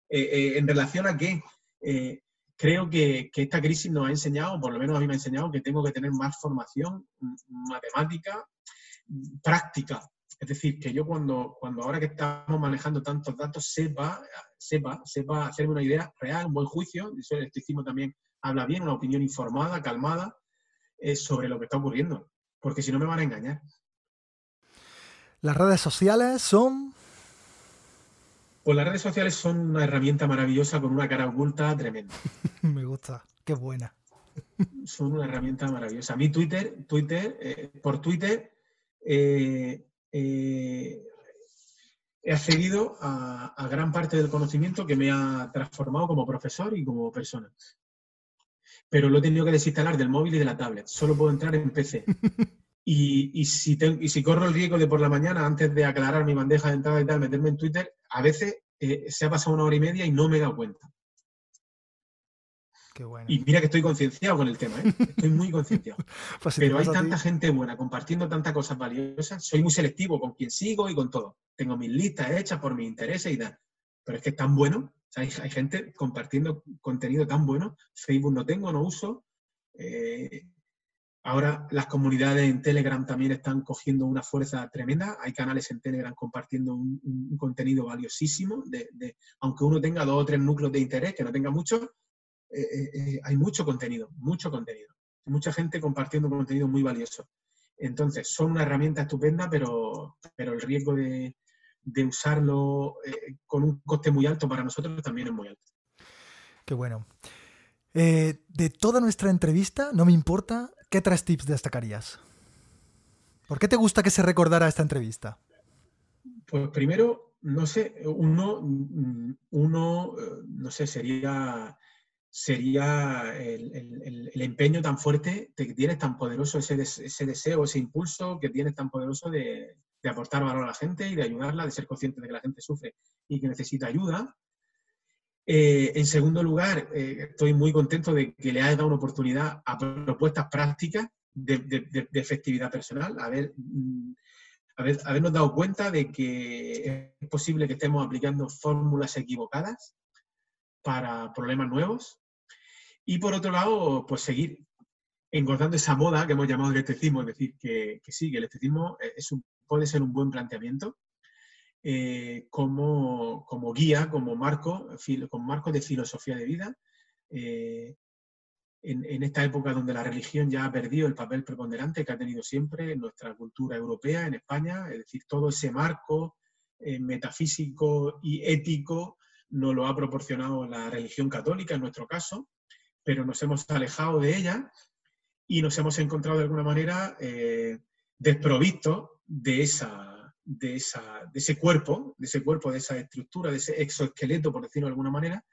eh, en relación a qué. Eh, creo que, esta crisis nos ha enseñado, por lo menos a mí me ha enseñado, que tengo que tener más formación matemática, práctica. Es decir, que yo cuando, ahora que estamos manejando tantos datos, sepa, sepa, sepa hacerme una idea real, un buen juicio, eso el estoicismo también habla bien, una opinión informada, calmada, sobre lo que está ocurriendo, porque si no me van a engañar. Las redes sociales son pues las redes sociales son una herramienta maravillosa con una cara oculta tremenda. Me gusta, qué buena. son una herramienta maravillosa. A mí Twitter, Twitter, eh, por Twitter eh, eh, he accedido a, a, gran parte del conocimiento que me ha transformado como profesor y como persona. Pero lo he tenido que desinstalar del móvil y de la tablet. Solo puedo entrar en PC. Y, si y si corro el riesgo de por la mañana, antes de aclarar mi bandeja de entrada y tal, meterme en Twitter, a veces eh, se ha pasado una hora y media y no me he dado cuenta. Qué bueno. Y mira que estoy concienciado con el tema, ¿eh? estoy muy concienciado. Pues Pero hay tanta gente buena compartiendo tantas cosas valiosas. Soy muy selectivo con quien sigo y con todo. Tengo mis listas hechas por mis intereses y tal. Pero es que es tan bueno. hay, gente compartiendo contenido tan bueno. Facebook no tengo, no uso. Eh, Ahora las comunidades en Telegram también están cogiendo una fuerza tremenda. Hay canales en Telegram compartiendo un, contenido valiosísimo. Aunque uno tenga dos o tres núcleos de interés, que no tenga mucho, eh, eh, eh, hay mucho contenido, mucho contenido. Mucha gente compartiendo contenido muy valioso. Entonces, son una herramienta estupenda, pero, pero el riesgo de, usarlo con un coste muy alto para nosotros también es muy alto. Qué bueno. De toda nuestra entrevista, no me importa ¿qué tres tips destacarías? ¿Por qué te gusta que se recordara esta entrevista? Pues primero, no sé, uno, uno no sé, sería, sería el, empeño tan fuerte de que tienes tan poderoso ese, deseo, ese impulso que tienes tan poderoso de, aportar valor a la gente y de ayudarla, de ser consciente de que la gente sufre y que necesita ayuda. Eh, en segundo lugar, eh, estoy muy contento de que le haya dado una oportunidad a propuestas prácticas de, efectividad personal, mm, habernos dado cuenta de que es posible que estemos aplicando fórmulas equivocadas para problemas nuevos. Y por otro lado, pues seguir engordando esa moda que hemos llamado el estetismo, es decir, que, sí, que el estetismo es puede ser un buen planteamiento, eh, como, guía, como marco, con marco de filosofía de vida, eh, en, esta época donde la religión ya ha perdido el papel preponderante que ha tenido siempre en nuestra cultura europea, en España, es decir, todo ese marco eh, metafísico y ético nos lo ha proporcionado la religión católica en nuestro caso, pero nos hemos alejado de ella y nos hemos encontrado de alguna manera desprovistos de esa de, ese cuerpo, de ese cuerpo, de esa estructura, de ese exoesqueleto, por decirlo de alguna manera,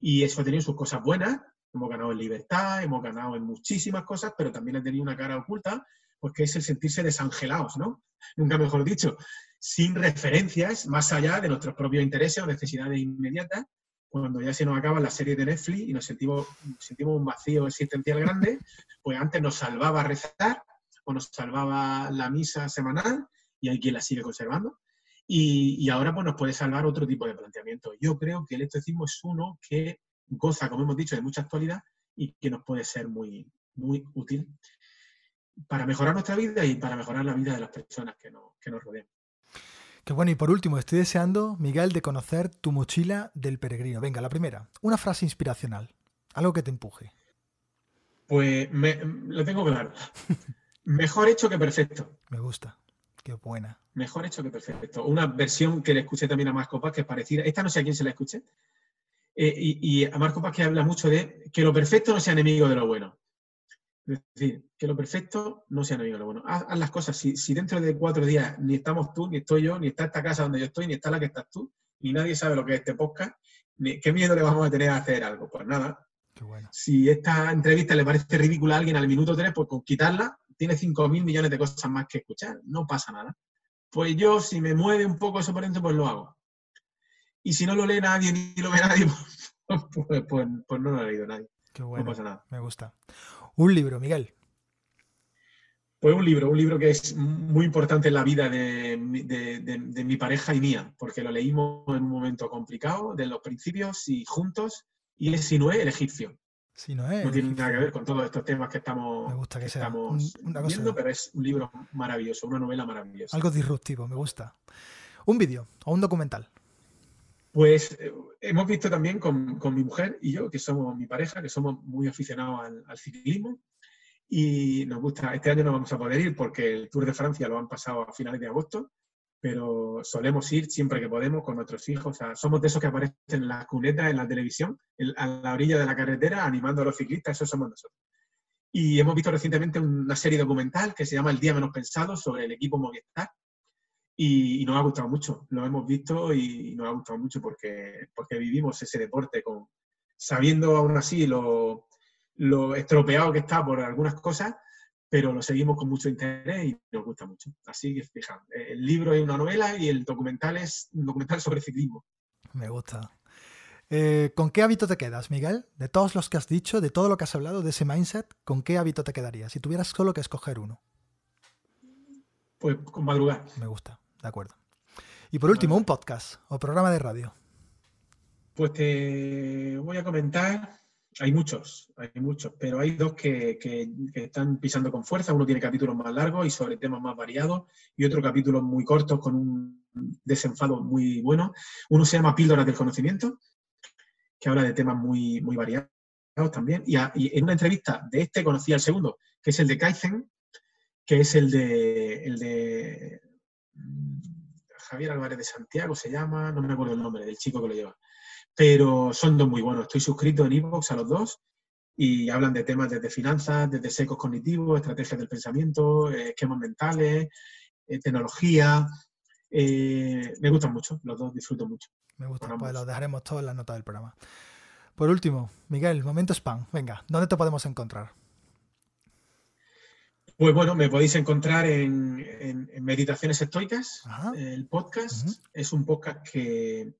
y eso ha tenido sus cosas buenas, hemos ganado en libertad, hemos ganado en muchísimas cosas, pero también ha tenido una cara oculta, pues que es el sentirse desangelados, ¿no? Nunca mejor dicho, sin referencias más allá de nuestros propios intereses o necesidades inmediatas, cuando ya se nos acaba la serie de Netflix y nos sentimos, sentimos un vacío existencial grande, pues antes nos salvaba rezar o nos salvaba la misa semanal y hay quien la sigue conservando. Y, ahora pues, nos puede salvar otro tipo de planteamiento. Yo creo que el estoicismo es uno que goza, como hemos dicho, de mucha actualidad y que nos puede ser muy, muy útil para mejorar nuestra vida y para mejorar la vida de las personas que, que nos rodean. Qué bueno, y por último, estoy deseando, Miguel, de conocer tu mochila del peregrino. Venga, la primera, una frase inspiracional, algo que te empuje. Pues lo tengo claro. Mejor hecho que perfecto. Me gusta buena. Mejor hecho que perfecto. Una versión que le escuché también a Marco Paz, que es parecida. Esta no sé a quién se la escuché. Eh, y, a Marco Paz que habla mucho de que lo perfecto no sea enemigo de lo bueno. Es decir, que lo perfecto no sea enemigo de lo bueno. Haz, las cosas. Si, dentro de cuatro días ni estamos tú, ni estoy yo, ni está esta casa donde yo estoy, ni está la que estás tú, ni nadie sabe lo que es este podcast, ¿qué miedo le vamos a tener a hacer algo? Pues nada. Si esta entrevista le parece ridícula a alguien al minuto tres, pues con quitarla tiene 5.000 millones de cosas más que escuchar, no pasa nada. Pues yo, si me mueve un poco eso por dentro, pues lo hago. Y si no lo lee nadie ni lo ve nadie, pues, pues, pues, no lo ha leído nadie. Qué bueno. No pasa nada. Me gusta. Un libro, Miguel. Pues un libro, un libro que es muy importante en la vida de, de, mi pareja y mía, porque lo leímos en un momento complicado, de los principios y juntos, y es Sinué, el egipcio no, tiene nada que ver con todos estos temas que estamos, viendo, pero es un libro maravilloso, una novela maravillosa. Algo disruptivo, me gusta. Un vídeo o un documental. Pues eh, hemos visto también con, mi mujer y yo, que somos mi pareja, que somos muy aficionados al, ciclismo y nos gusta, este año no vamos a poder ir porque el Tour de Francia lo han pasado a finales de agosto, pero solemos ir siempre que podemos con nuestros hijos. somos de esos que aparecen en las cunetas, en la televisión, a la orilla de la carretera, animando a los ciclistas, eso somos nosotros. Y hemos visto recientemente una serie documental que se llama El Día Menos Pensado sobre el equipo Movistar. Y, nos ha gustado mucho, lo hemos visto y, nos ha gustado mucho porque, porque vivimos ese deporte con, sabiendo aún así lo, lo estropeado que está por algunas cosas, pero lo seguimos con mucho interés y nos gusta mucho. Así que, fija, el libro es una novela y el documental es un documental sobre ciclismo. Me gusta. Eh, ¿Con qué hábito te quedas, Miguel? De todos los que has dicho, de todo lo que has hablado, de ese mindset, ¿con qué hábito te quedarías? Si tuvieras solo que escoger uno. Pues con madrugar. Me gusta, de acuerdo. Y por último, un podcast o programa de radio. Pues te voy a comentar hay muchos, hay muchos, pero hay dos que, están pisando con fuerza. Uno tiene capítulos más largos y sobre temas más variados, y otro capítulos muy cortos con un desenfado muy bueno. Uno se llama Píldoras del Conocimiento, que habla de temas muy, muy variados también. Y, en una entrevista de este conocí al segundo, que es el de Kaizen, que es el de, el de mm, Javier Álvarez de Santiago, se llama, no me acuerdo el nombre del chico que lo lleva pero son dos muy buenos. Estoy suscrito en Evox a los dos y hablan de temas desde finanzas, desde secos cognitivos, estrategias del pensamiento, eh, esquemas mentales, eh, tecnología. Eh, me gustan mucho, los dos disfruto mucho. Me gustan, pues los dejaremos todos en la nota del programa. Por último, Miguel, momento spam. Venga, ¿dónde te podemos encontrar? Pues bueno, me podéis encontrar en, Meditaciones Estoicas, el podcast. Es un podcast que,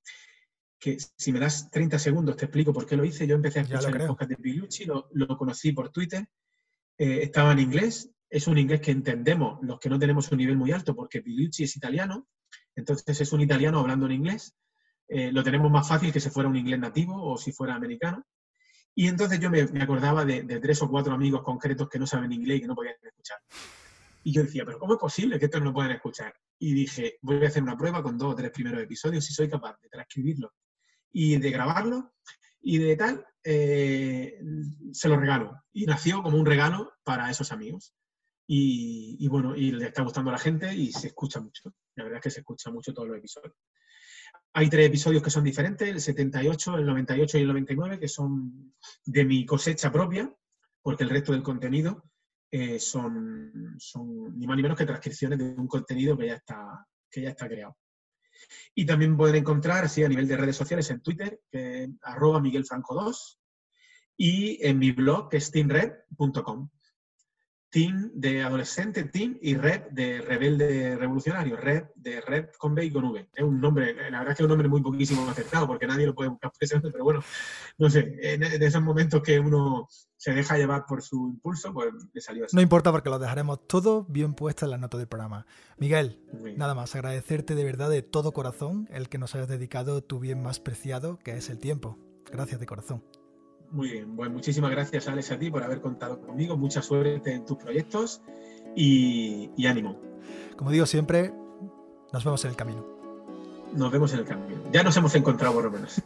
que si me das 30 segundos te explico por qué lo hice. Yo empecé a escuchar el podcast de Pilucci, lo, conocí por Twitter, eh, estaba en inglés, es un inglés que entendemos los que no tenemos un nivel muy alto porque Pilucci es italiano, entonces es un italiano hablando en inglés, eh, lo tenemos más fácil que si fuera un inglés nativo o si fuera americano. Y entonces yo me, acordaba de, tres o cuatro amigos concretos que no saben inglés y que no podían escuchar. Y yo decía, pero ¿cómo es posible que estos no puedan escuchar? Y dije, voy a hacer una prueba con dos o tres primeros episodios si soy capaz de transcribirlo y de grabarlo y de tal, eh, se lo regalo. Y nació como un regalo para esos amigos. Y, bueno, y le está gustando a la gente y se escucha mucho. La verdad es que se escucha mucho todos los episodios. Hay tres episodios que son diferentes, el 78, el 98 y el 99, que son de mi cosecha propia, porque el resto del contenido eh, son, son ni más ni menos que transcripciones de un contenido que ya está, que ya está creado. Y también pueden encontrar, así a nivel de redes sociales, en Twitter, que arroba miguelfranco2, y en mi blog, que es teamred.com. Team de adolescente, team, y red de rebelde revolucionario, red de red con B y con V. Es un nombre, la verdad es que es un nombre muy poquísimo acertado, porque nadie lo puede buscar nombre, pero bueno, no sé, en, esos momentos que uno se deja llevar por su impulso, pues le salió así. No importa porque lo dejaremos todo bien puesto en la nota del programa. Miguel, nada más, agradecerte de verdad de todo corazón el que nos hayas dedicado tu bien más preciado, que es el tiempo. Gracias de corazón. Muy bien, pues muchísimas gracias Alex a ti por haber contado conmigo, mucha suerte en tus proyectos y, y ánimo. Como digo siempre, nos vemos en el camino. Nos vemos en el camino. Ya nos hemos encontrado por lo menos.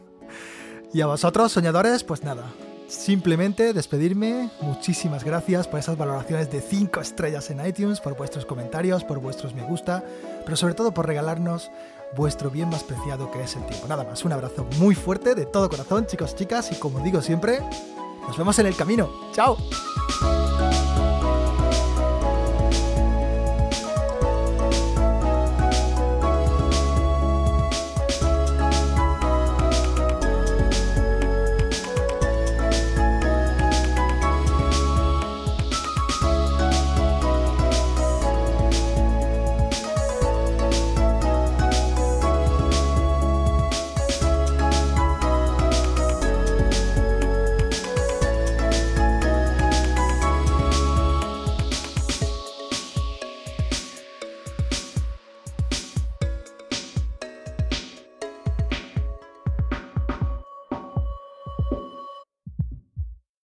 y a vosotros, soñadores, pues nada, Simplemente despedirme, muchísimas gracias por esas valoraciones de 5 estrellas en iTunes, por vuestros comentarios, por vuestros me gusta, pero sobre todo por regalarnos vuestro bien más preciado que es el tiempo. Nada más, un abrazo muy fuerte de todo corazón, chicos, chicas, y como digo siempre, nos vemos en el camino. ¡Chao!